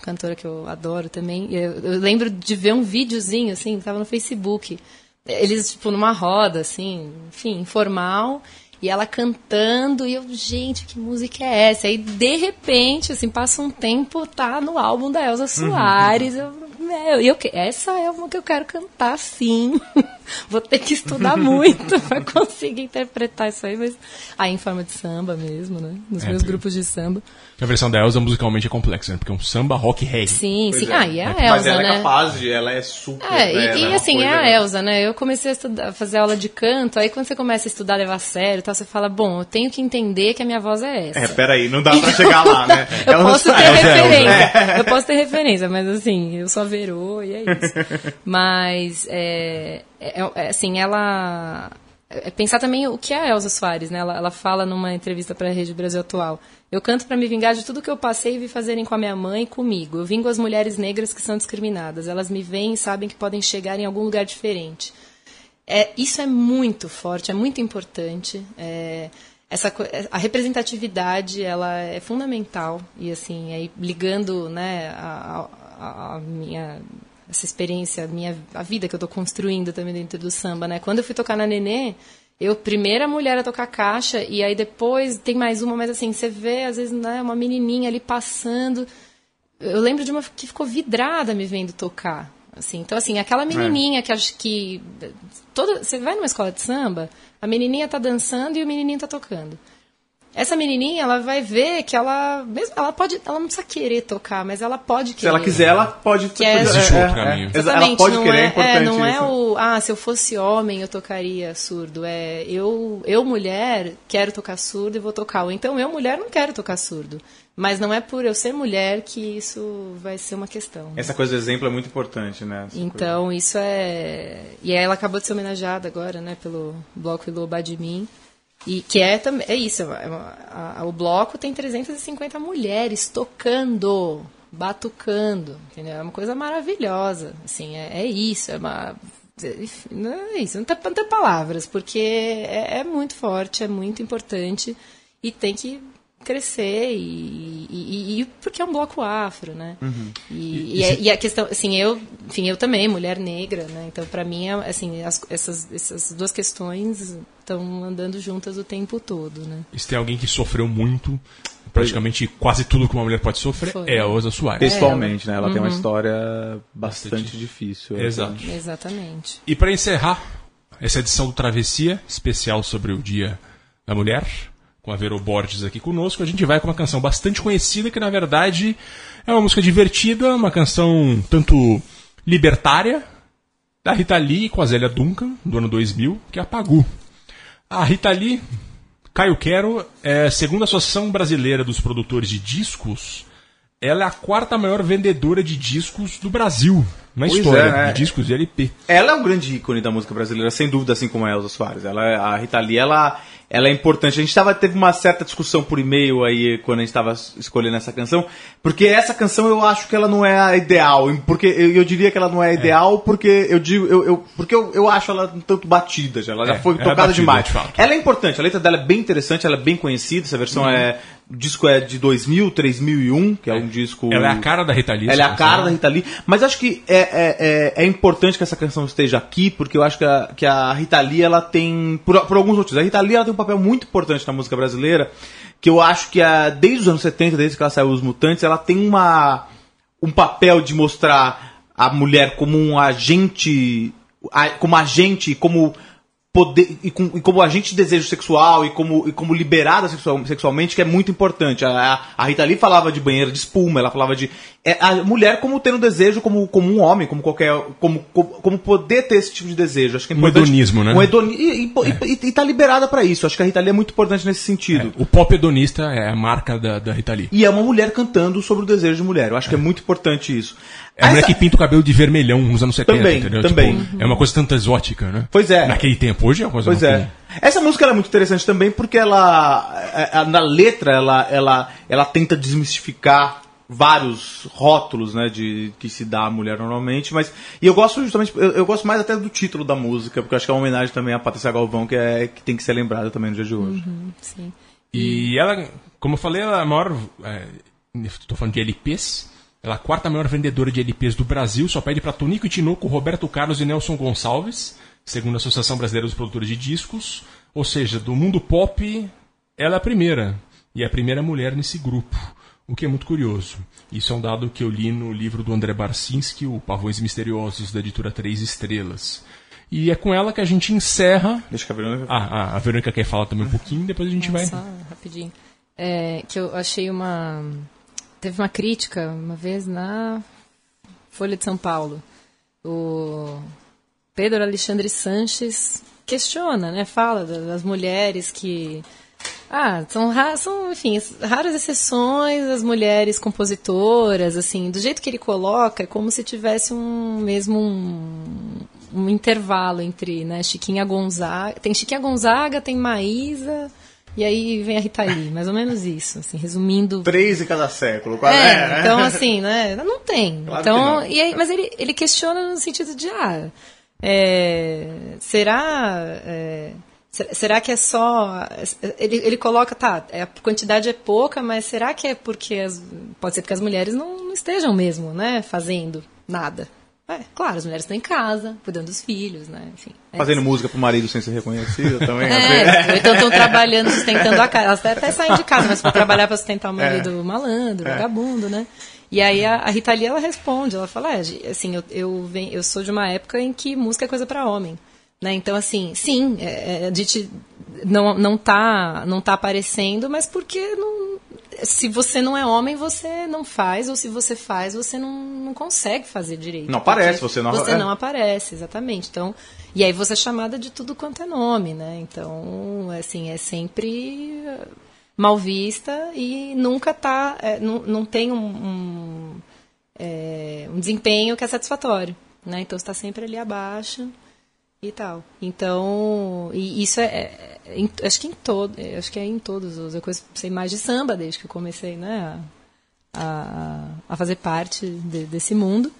cantora que eu adoro também. Eu, eu lembro de ver um videozinho, assim, que tava no Facebook. Eles, tipo, numa roda, assim, enfim, informal. E ela cantando, e eu, gente, que música é essa? Aí, de repente, assim, passa um tempo, tá no álbum da Elza Soares. Eu, meu, e eu, essa é uma que eu quero cantar, sim. vou ter que estudar muito para conseguir interpretar isso aí, mas aí em forma de samba mesmo, né? Nos É, meus grupos de samba. A versão da Elsa musicalmente é complexa, né? Porque é um samba rock reggae. Sim, Pois sim. é. Ah, e é a Mas Elsa, ela é né? capaz de, ela é super. É, né, e, e ela assim, é a Elsa, né? Eu comecei a estudar, fazer aula de canto, aí quando você começa a estudar, levar a sério e tal, você fala, bom, eu tenho que entender que a minha voz é essa. É, peraí, não dá pra chegar lá, né? Eu Ela- posso ter é referência. Eu posso ter referência, mas assim, eu sou a Verô e é isso. Mas, é, é- é, assim, ela. é pensar também o que é a Elza Soares, né? Ela, ela fala numa entrevista para a Rede Brasil Atual. Eu canto para me vingar de tudo que eu passei e vi fazerem com a minha mãe e comigo. Eu vingo as mulheres negras que são discriminadas. Elas me veem e sabem que podem chegar em algum lugar diferente. É, isso é muito forte, é muito importante. É, essa, a representatividade ela é fundamental e assim aí ligando né a, a- a minha essa experiência a minha a vida que eu estou construindo também dentro do samba né quando eu fui tocar na Nenê eu primeira mulher a tocar caixa e aí depois tem mais uma mas assim você vê às vezes né uma menininha ali passando eu lembro de uma que ficou vidrada me vendo tocar. Assim, então, assim, aquela menininha que acho que. Toda, você vai numa escola de samba, a menininha tá dançando e o menininho tá tocando. Essa menininha, ela vai ver que ela. Mesmo, ela pode. Ela não precisa querer tocar, mas ela pode querer. Se ela quiser, ela pode. Que é- Existe outro caminho. Exa- Ela Exatamente, pode não querer, é, é, importante não é isso. o, ah, se eu fosse homem eu tocaria surdo. É, eu, eu mulher, quero tocar surdo e vou tocar. Ou então eu mulher não quero tocar surdo. Mas não é por eu ser mulher que isso vai ser uma questão. Essa coisa do exemplo é muito importante, né? Essa Então, isso é. E aí ela acabou de ser homenageada agora, né, pelo Bloco Ilô Badmin. E que é também. É isso, é uma- a- a- o bloco tem 350 mulheres tocando, batucando, entendeu? É uma coisa maravilhosa. Assim, é, é isso, é uma. Não é isso, não tem, não tem palavras, porque é, é muito forte, é muito importante e tem que crescer e, e- e- porque é um bloco afro, né? E, e, a- e a questão, assim, eu, enfim, eu também, mulher negra, né? Então, para mim, é, assim, as- essas, essas duas questões estão andando juntas o tempo todo, né? E se tem alguém que sofreu muito, praticamente quase tudo que uma mulher pode sofrer, Foi. é a Elza Soares. Pessoalmente, né? Ela tem uma Uhum. história bastante difícil. Exato. Exatamente. E para encerrar essa edição do Travessia, especial sobre o Dia da Mulher, com a Vero Borges aqui conosco, a gente vai com uma canção bastante conhecida, que na verdade é uma música divertida, uma canção tanto libertária, da Rita Lee com a Zélia Duncan, do ano 2000, que é a Pagu. A Rita Lee, Caio Quero, é, segundo a Associação Brasileira dos Produtores de Discos, ela é a quarta maior vendedora de discos do Brasil, na Pois história, é, né? de discos de LP. Ela é um grande ícone da música brasileira, sem dúvida, assim como a Elza Soares. Ela, é- a Rita Lee, ela, ela é importante. A gente tava, teve uma certa discussão por e-mail aí quando a gente estava escolhendo essa canção, porque essa canção eu acho que ela não é a ideal. Porque eu, eu diria que ela não é a ideal porque eu digo, eu, eu- porque eu, eu acho ela um tanto batida já. Ela já É, foi ela é tocada batida, demais. de. Ela é importante, a letra dela é bem interessante, ela é bem conhecida. Essa versão é. O disco é de 2000, 3001, que é, um disco. Ela é a cara da Rita Lee. Ela é a cara da Rita Lee. Mas acho que é, é, é, é importante que essa canção esteja aqui, porque eu acho que a, que a Rita Lee, ela tem. Por, por alguns motivos. A Rita Lee ela tem um papel muito importante na música brasileira, que eu acho que a, desde os anos 70, desde que ela saiu Os Mutantes, ela tem uma, um papel de mostrar a mulher como um agente. Como agente, como poder e, com- e como agente de desejo sexual e como, e como liberada sexual- sexualmente, que é muito importante. A, a- Rita Lee falava de banheira de espuma, ela falava de. é, a mulher como tendo desejo como, como um homem, como qualquer. Como, como, como poder ter esse tipo de desejo. Acho que é Um hedonismo, né? Um hedoni e, e, e, e tá liberada pra isso. Acho que a Rita Lee é muito importante nesse sentido. O pop hedonista é a marca da, da Rita Lee. E é uma mulher cantando sobre o desejo de mulher. Eu acho que é muito importante isso. É a mulher que pinta o cabelo de vermelhão nos anos 70, Também, entendeu? também. Tipo, é uma coisa tanto exótica, né? Pois é. Naquele tempo. Hoje é uma coisa Pois é. Essa música ela é muito interessante também porque ela, é, é, na letra, ela, ela, ela tenta desmistificar vários rótulos, né, de que se dá à mulher normalmente, mas e eu gosto justamente, eu, eu gosto mais até do título da música, porque eu acho que é uma homenagem também à Patrícia Galvão, que é que tem que ser lembrada também no dia de hoje. Sim. E ela, como eu falei, ela é a maior. É, tô falando de LPs. Ela é a quarta maior vendedora de LPs do Brasil, só pede para Tonico e Tinoco, Roberto Carlos e Nelson Gonçalves, segundo a Associação Brasileira dos Produtores de Discos. Ou seja, do mundo pop, ela é a primeira. E é a primeira mulher nesse grupo. O que é muito curioso. Isso é um dado que eu li no livro do André Barcinski, o Pavões Misteriosos, da editora Três Estrelas. E é com ela que a gente encerra. Deixa que a Verônica. Ah, ah, a Verônica quer falar também um pouquinho, depois a gente vai. Só rapidinho. É, que eu achei uma. Teve uma crítica uma vez na Folha de São Paulo. O Pedro Alexandre Sanches questiona, né? Fala da- das mulheres que. Ah, são, são, enfim, raras exceções as mulheres compositoras, assim, do jeito que ele coloca, é como se tivesse um mesmo um, um intervalo entre, né, Chiquinha Gonzaga, tem Chiquinha Gonzaga, tem Maísa, e aí vem a Rita Lee, mais ou menos isso, assim, resumindo Três em cada século. Qual é, é? então assim, né? Não tem. Claro então, não. e aí, mas ele, ele questiona no sentido de, ah, é, será, é, se- será que é só, ele, ele coloca, tá, é, a quantidade é pouca, mas será que é porque, as, pode ser porque as mulheres não, não estejam mesmo, né, fazendo nada. É, claro, as mulheres estão em casa, cuidando dos filhos, né, enfim. é Fazendo música pro marido sem ser reconhecido também. é, ou então estão trabalhando, sustentando a casa. Elas até saem de casa, mas para trabalhar para sustentar o marido malandro, vagabundo, né? E aí a, a Rita Lee, ela responde, ela fala, é, assim, eu, eu, ven- eu sou de uma época em que música é coisa para homem. Né? Então, assim, sim, é, é, a gente não, não, tá, não tá aparecendo, mas porque não, se você não é homem, você não faz, ou se você faz, você não, não consegue fazer direito. Não aparece, você não- Você é. não aparece, exatamente. Então, e aí você é chamada de tudo quanto é nome, né? Então, assim, é sempre eh, mal vista e nunca tá, é, não, não tem um, um, é, um desempenho que é satisfatório, né? Então está sempre ali abaixo e tal. Então, e isso é, é- é em- acho que em todo, é, acho que é em todos os, eu sei mais de samba desde que eu comecei, né, a, a, a fazer parte de- desse mundo.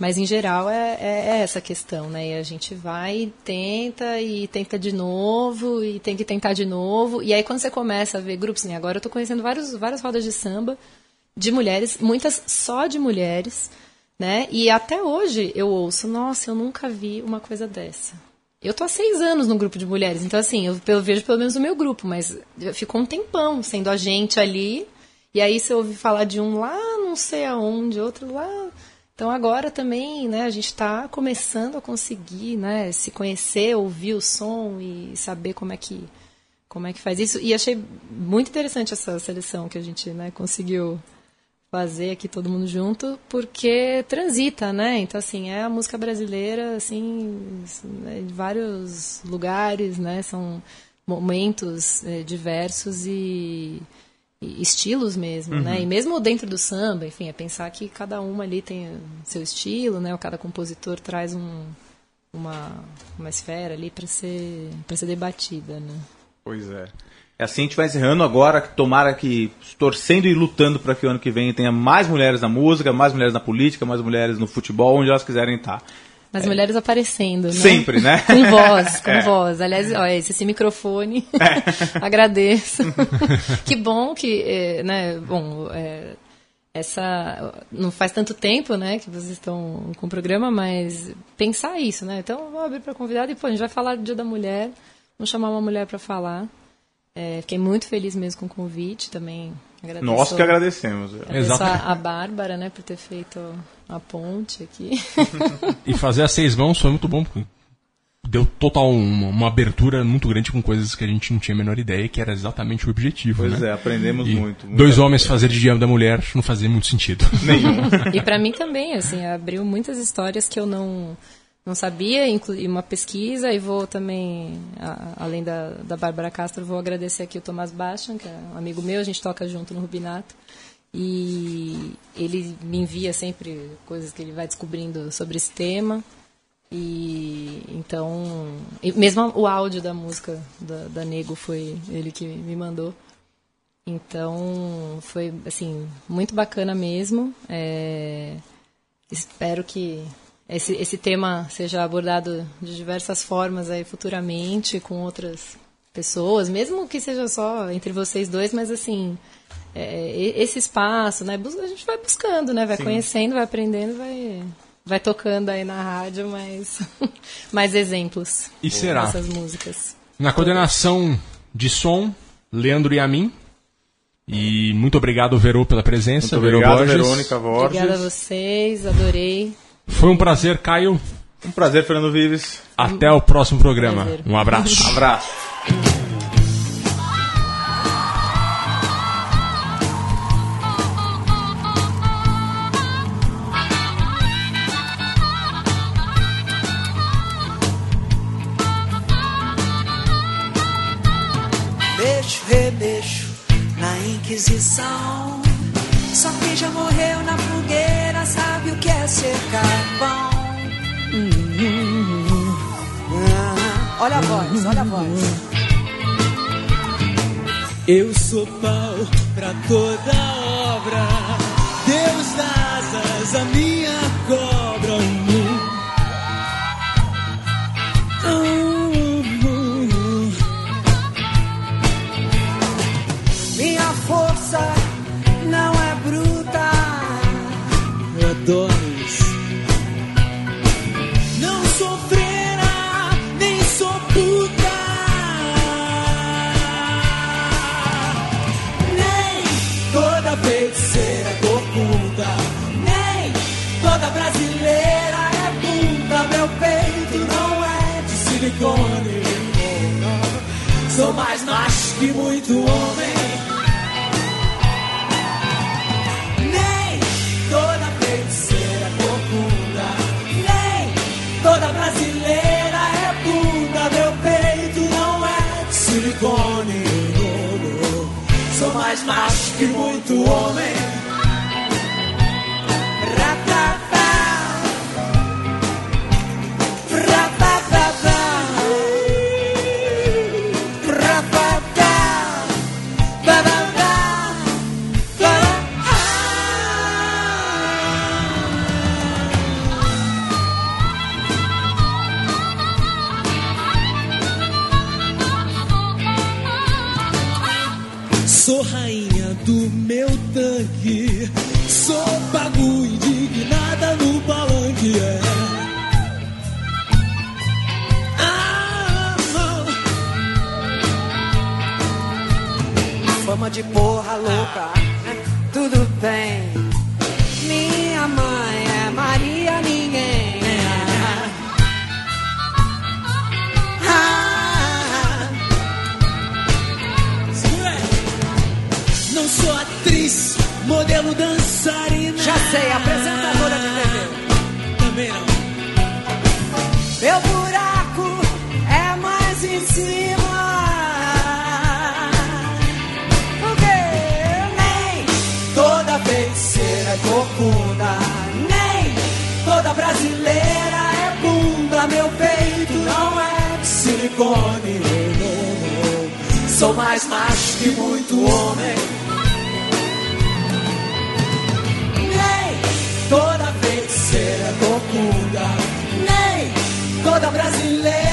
Mas em geral é, é- é essa questão, né? E a gente vai, e tenta e tenta de novo e tem que tentar de novo. E aí quando você começa a ver grupos, né? agora eu tô conhecendo vários, várias rodas de samba de mulheres, muitas só de mulheres, né? E até hoje eu ouço, nossa, eu nunca vi uma coisa dessa. Eu tô há seis anos no grupo de mulheres, então assim, eu, vejo pelo menos o meu grupo, mas ficou um tempão sendo a gente ali. E aí você ouve falar de um lá, não sei aonde, outro lá. Então agora também, né, a gente está começando a conseguir, né, se conhecer, ouvir o som e saber como é que como é que faz isso. E achei muito interessante essa seleção que a gente, né, conseguiu fazer aqui todo mundo junto, porque transita, né? Então assim, é a música brasileira assim, né, em vários lugares, né? São momentos eh, diversos e e estilos mesmo, né? E mesmo dentro do samba, enfim, é pensar que cada uma ali tem o seu estilo, né? Ou cada compositor traz um, uma, uma esfera ali para ser para ser debatida, né? Pois é. É assim a gente vai encerrando agora. Tomara que, torcendo e lutando para que o ano que vem tenha mais mulheres na música, mais mulheres na política, mais mulheres no futebol, onde elas quiserem estar. As mulheres aparecendo, né? Sempre, né? Com voz, com É. voz. Aliás, olha, esse, esse microfone, agradeço. que bom que, eh, né, bom, eh, essa, não faz tanto tempo, né, que vocês estão com o programa, mas pensar isso, né? Então, vou abrir para convidado e, pô, a gente vai falar do Dia da Mulher, vamos chamar uma mulher para falar. Eh, fiquei muito feliz mesmo com o convite, também agradeço. Nós que agradecemos. Agradeço Exato. a, a Bárbara, né, por ter feito a ponte aqui. E fazer as seis mãos foi muito bom, porque deu total uma, uma abertura muito grande com coisas que a gente não tinha a menor ideia, que era exatamente o objetivo. Pois né? é, aprendemos E muito. Dois homens fazer de Dia da Mulher não fazia muito sentido. Nenhum. E para mim também, assim, abriu muitas histórias que eu não não sabia, incluí uma pesquisa e vou também, a- além da, da Bárbara Castro, vou agradecer aqui o Tomás Bastian, que é um amigo meu, a gente toca junto no Rubinato. E ele me envia sempre coisas que ele vai descobrindo sobre esse tema. E então, e mesmo o áudio da música da, da Nego foi ele que me mandou. Então, foi, assim, muito bacana mesmo. É, espero que esse, esse tema seja abordado de diversas formas aí futuramente, com outras pessoas, mesmo que seja só entre vocês dois, mas assim, é, esse espaço, né? A gente vai buscando, né? Vai conhecendo, vai aprendendo, vai, vai tocando aí na rádio mais, mais exemplos E será? dessas músicas. Na coordenação de som, Leandro e a mim. E muito obrigado, Verô, pela presença. Muito Verô obrigado, Borges. Verônica Borges. Obrigada a vocês, adorei. Foi um prazer, Caio. Um prazer, Fernando Vives. Até o próximo programa. Um abraço. Abraço. Mexo, remexo na Inquisição. Só quem já morreu na fogueira ser carvão. Ah, olha a voz, olha a voz. Eu sou pau pra toda obra. Deus dá asas a minha mais macho que muito homem. Nem toda feiticeira é corcunda. Nem toda brasileira é bunda. Meu peito não é de silicone. Sou mais macho que muito homem. De porra louca, tudo bem. Minha mãe é Maria Ninguém. Ah, Não sou atriz, modelo dançarina. já sei, apresentadora de TV. Também não. Meu buraco Sou mais macho que muito homem. Nem toda feiticeira é corcunda, nem toda brasileira